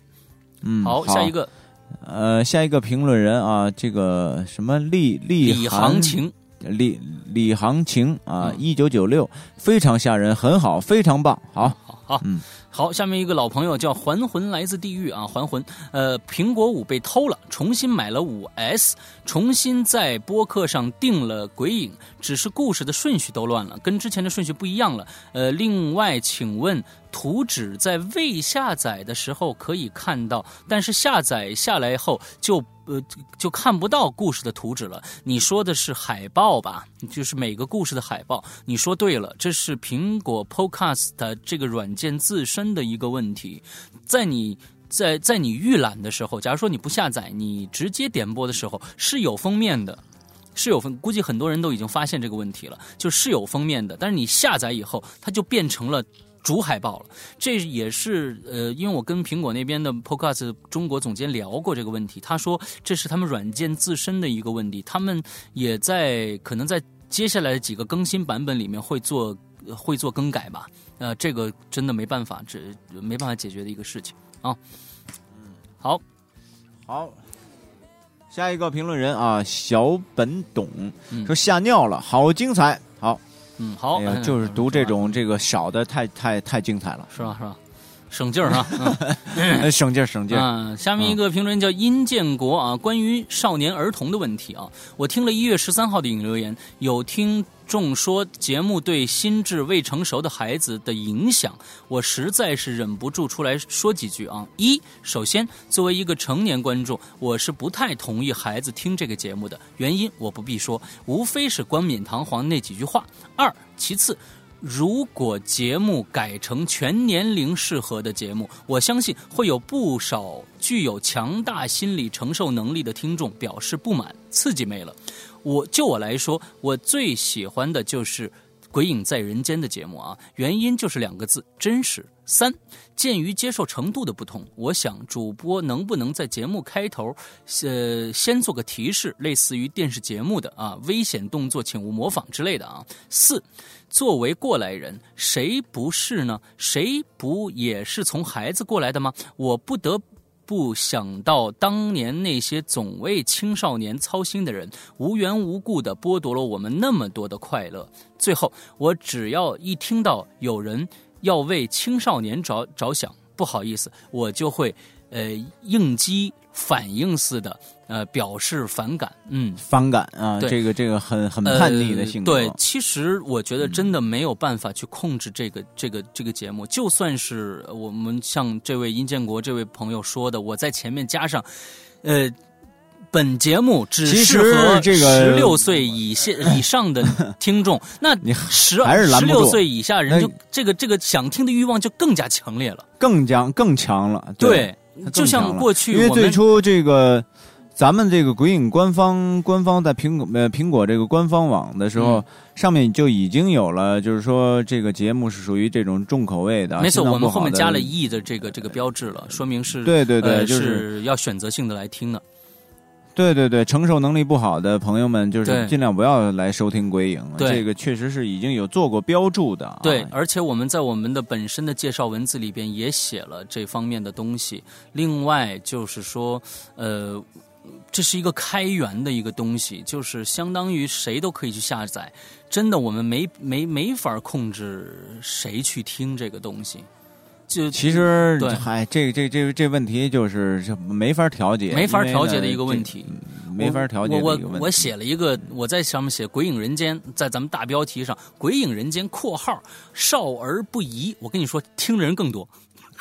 嗯，
好，下一个。
呃，下一个评论人啊，这个什么李李
李行情。
李李行情啊，
嗯。
一九九六，非常吓人，很好，非常棒，好，
好好，
嗯，
好，下面一个老朋友叫还魂来自地狱啊，还魂，呃，苹果五被偷了，重新买了五 S，重新在播客上定了鬼影，只是故事的顺序都乱了，跟之前的顺序不一样了。呃，另外，请问图纸在未下载的时候可以看到，但是下载下来后就。呃，就看不到故事的图纸了。你说的是海报吧？就是每个故事的海报。你说对了，这是苹果 Podcast 这个软件自身的一个问题。在你在在你预览的时候，假如说你不下载，你直接点播的时候是有封面的。是有封，估计很多人都已经发现这个问题了，就是有封面的，但是你下载以后，它就变成了主海报了。这也是呃，因为我跟苹果那边的 Podcast 中国总监聊过这个问题，他说这是他们软件自身的一个问题，他们也在可能在接下来的几个更新版本里面会做呃会做更改吧。呃，这个真的没办法，这没办法解决的一个事情啊。嗯好，
好。下一个评论人啊，小本董
嗯
说吓尿了，好精彩，好，
嗯，好，
哎呀，
嗯
就是读这种这个少的太太太精彩了，
是吧？是吧？省劲儿哈。嗯
呃省劲儿省劲儿，
啊，下面一个评论叫殷建国啊，关于少年儿童的问题啊，我听了一月十三号的引留言，有听众说节目对心智未成熟的孩子的影响，我实在是忍不住出来说几句啊。一，首先作为一个成年观众，我是不太同意孩子听这个节目的，原因我不必说，无非是冠冕堂皇那几句话。二，其次。如果节目改成全年龄适合的节目，我相信会有不少具有强大心理承受能力的听众表示不满，刺激没了。我就我来说，我最喜欢的就是《鬼影在人间》的节目啊，原因就是两个字：真实。三，鉴于接受程度的不同，我想主播能不能在节目开头，呃，先做个提示，类似于电视节目的啊，危险动作请勿模仿之类的啊。四，作为过来人，谁不是呢？谁不也是从孩子过来的吗？我不得。不想到当年那些总为青少年操心的人，无缘无故的剥夺了我们那么多的快乐。最后，我只要一听到有人要为青少年着着想，不好意思，我就会呃应激反应似的呃表示反感。嗯，
反感啊，这个这个很很叛逆的性格。
呃对，其实我觉得真的没有办法去控制这个、这个这个节目。就算是我们像这位殷建国这位朋友说的，我在前面加上，呃。本节目只适合
这个
十六岁以下以上的听众，那
你
十
还是拦
十六岁以下人就这个这个想听的欲望就更加强烈了。
更加更强了。
对，
更
就像过去
因为最初这个。咱们这个鬼影官方官方在苹果呃苹果这个官方网的时候，
嗯
上面就已经有了，就是说这个节目是属于这种重口味的，
没错，我们后面加了 “e” 的这个这个标志了，说明是
对对对
呃
就是
要选择性的来听的。
对对对，承受能力不好的朋友们，就是尽量不要来收听鬼影。
对
这个确实是已经有做过标注的、啊。
对，而且我们在我们的本身的介绍文字里边也写了这方面的东西。另外就是说，呃，这是一个开源的一个东西，就是相当于谁都可以去下载。真的，我们没没没法控制谁去听这个东西。就
其实
对，
嗨，这这这这问题就是这没法调节，
没法调节的一个问题。
没法调节的一个问题。
我我我写了一个，我在上面写“鬼影人间”，在咱们大标题上，“鬼影人间”（括号少儿不宜）。我跟你说，听的人更多，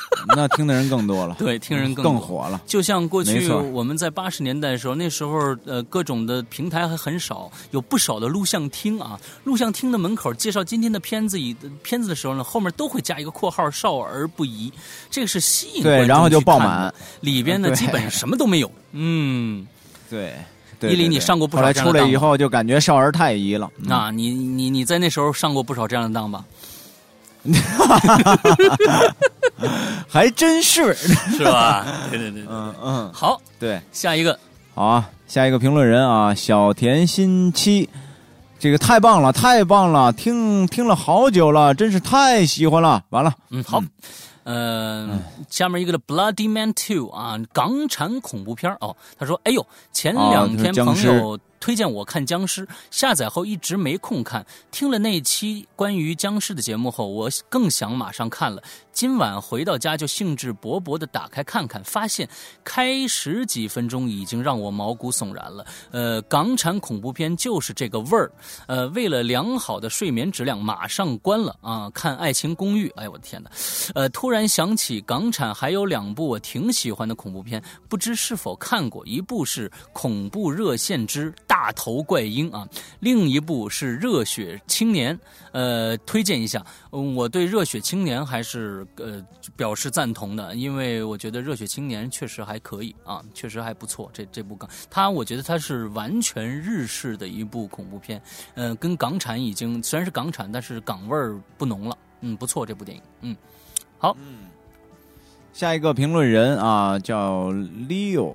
那听的人更多了，
对，听人更多
更火了。
就像过去我们在八十年代的时候，那时候呃各种的平台还很少，有不少的录像厅啊。录像厅的门口介绍今天的片子以片子的时候呢，后面都会加一个括号“少儿不宜”，这个是吸引观众
对然后就爆满。
里边呢基本什么都没有。嗯，
对，对
伊犁你上过不少
后来
这样的当吗
出来以后，就感觉少儿太宜了。嗯
啊，你你你在那时候上过不少这样的当吧？
还真是。
是吧？对对对对。
嗯嗯，
好，
对，
下一个，
好啊，下一个评论人啊，小田新七，这个太棒了，太棒了，听听了好久了，真是太喜欢了。完了，
嗯，好，呃，下面一个的 Bloody Man Two 啊，港产恐怖片哦。他说：“哎呦，前
哦
两天朋友推荐我看僵尸，下载后一直没空看。听了那期关于僵尸的节目后，我更想马上看了。今晚回到家就兴致勃勃地打开看看，发现开十几分钟已经让我毛骨悚然了。呃，港产恐怖片就是这个味儿。呃，为了良好的睡眠质量，马上关了啊！看《爱情公寓》，哎呦，我的天哪！呃，突然想起港产还有两部我挺喜欢的恐怖片，不知是否看过？一部是《恐怖热线之大头怪婴》啊，另一部是《热血青年》。呃，推荐一下，我对《热血青年》还是呃表示赞同的，因为我觉得《热血青年》确实还可以啊，确实还不错。这这部港，它我觉得它是完全日式的一部恐怖片，呃，跟港产已经虽然是港产，但是港味儿不浓了。嗯，不错，这部电影，嗯，好，
下一个评论人啊，叫 Leo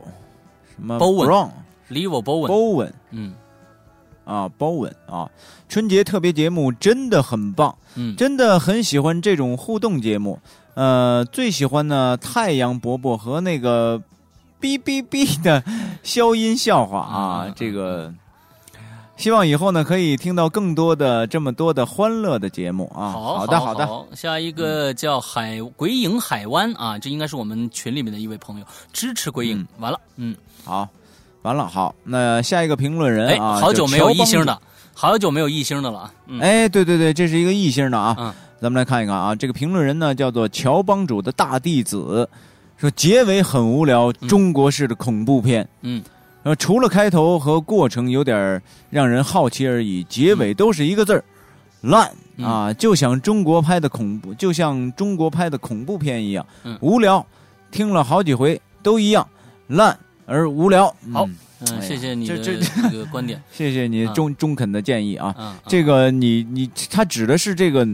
什么
Bowen
Brown
Livo
Bowen，Bowen。
嗯
啊，Bowen 啊，春节特别节目真的很棒，
嗯，
真的很喜欢这种互动节目。呃，最喜欢呢太阳伯伯和那个哔哔哔的消音笑话啊，
嗯
这个。希望以后呢，可以听到更多的这么多的欢乐的节目啊！
好
的，
好
的，
下一个叫海鬼影海湾啊，这应该是我们群里面的一位朋友支持鬼影。完了，嗯，
好，完了，好，那下一个评论人
哎，
啊，
好久没有
叫乔帮主
一星的，好久没有一星的了。嗯，
哎，对对对，这是一个异星的啊。
嗯
咱们来看一看啊，这个评论人呢叫做乔帮主的大弟子，说结尾很无聊，中国式的恐怖片。
嗯，
呃除了开头和过程有点让人好奇而已，结尾都是一个字儿烂
嗯
啊，就像中国拍的恐怖，就像中国拍的恐怖片一样，
嗯
无聊。听了好几回都一样，烂而无聊。
好
嗯
谢谢你的
这
个观点。
谢谢你
嗯
中中肯的建议啊。
嗯，
这个你你他指的是这个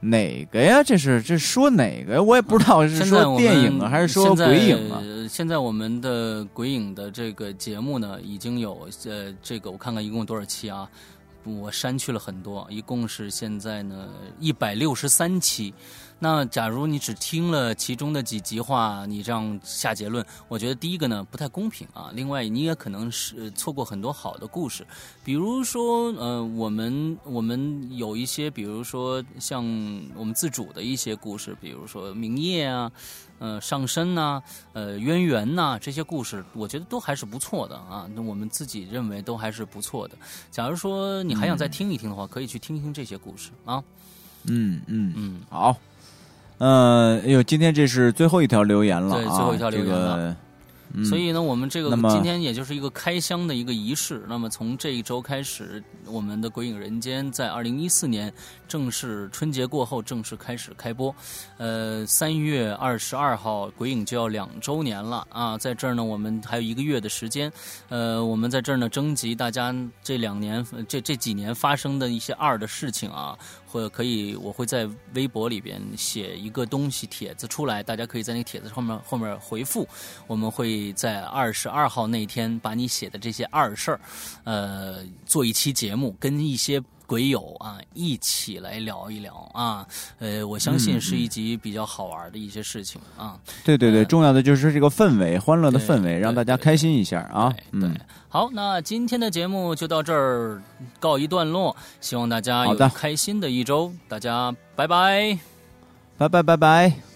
哪个呀？这是这说哪个呀？我也不知道是说电影啊，还是说鬼影啊？
现在我们的鬼影的这个节目呢，已经有呃，这个我看看一共多少期啊？我删去了很多，一共是现在呢一百六十三期。那假如你只听了其中的几集话，你这样下结论，我觉得第一个呢不太公平啊。另外，你也可能是错过很多好的故事，比如说，呃，我们我们有一些，比如说像我们自主的一些故事，比如说明夜啊，呃，上身呐，呃，渊源呐，这些故事，我觉得都还是不错的啊。那我们自己认为都还是不错的。假如说你还想再听一听的话，可以去听听这些故事啊。
嗯嗯
嗯，
好。呃，哎呦，今天这是最后一条留言了啊！
对，最后一条留言
了。
所以呢，我们这个今天也就是一个开箱的一个仪式。那么从这一周开始，我们的《鬼影人间》在二零一四年正式春节过后正式开始开播。呃，三月二十二号，《鬼影》就要两周年了啊！在这儿呢，我们还有一个月的时间。呃，我们在这儿呢，征集大家这两年、这这几年发生的一些二的事情啊。或者可以，我会在微博里边写一个东西帖子出来，大家可以在那个帖子后面后面回复。我们会在二十二号那天把你写的这些二事儿，呃，做一期节目，跟一些。鬼友啊，一起来聊一聊啊！呃，我相信是一集比较好玩的一些事情啊。
对对对，重要的就是这个氛围，欢乐的氛围，让大家开心一下啊。
对，好，那今天的节目就到这儿告一段落，希望大家有开心的一周，大家拜拜，
拜拜拜拜。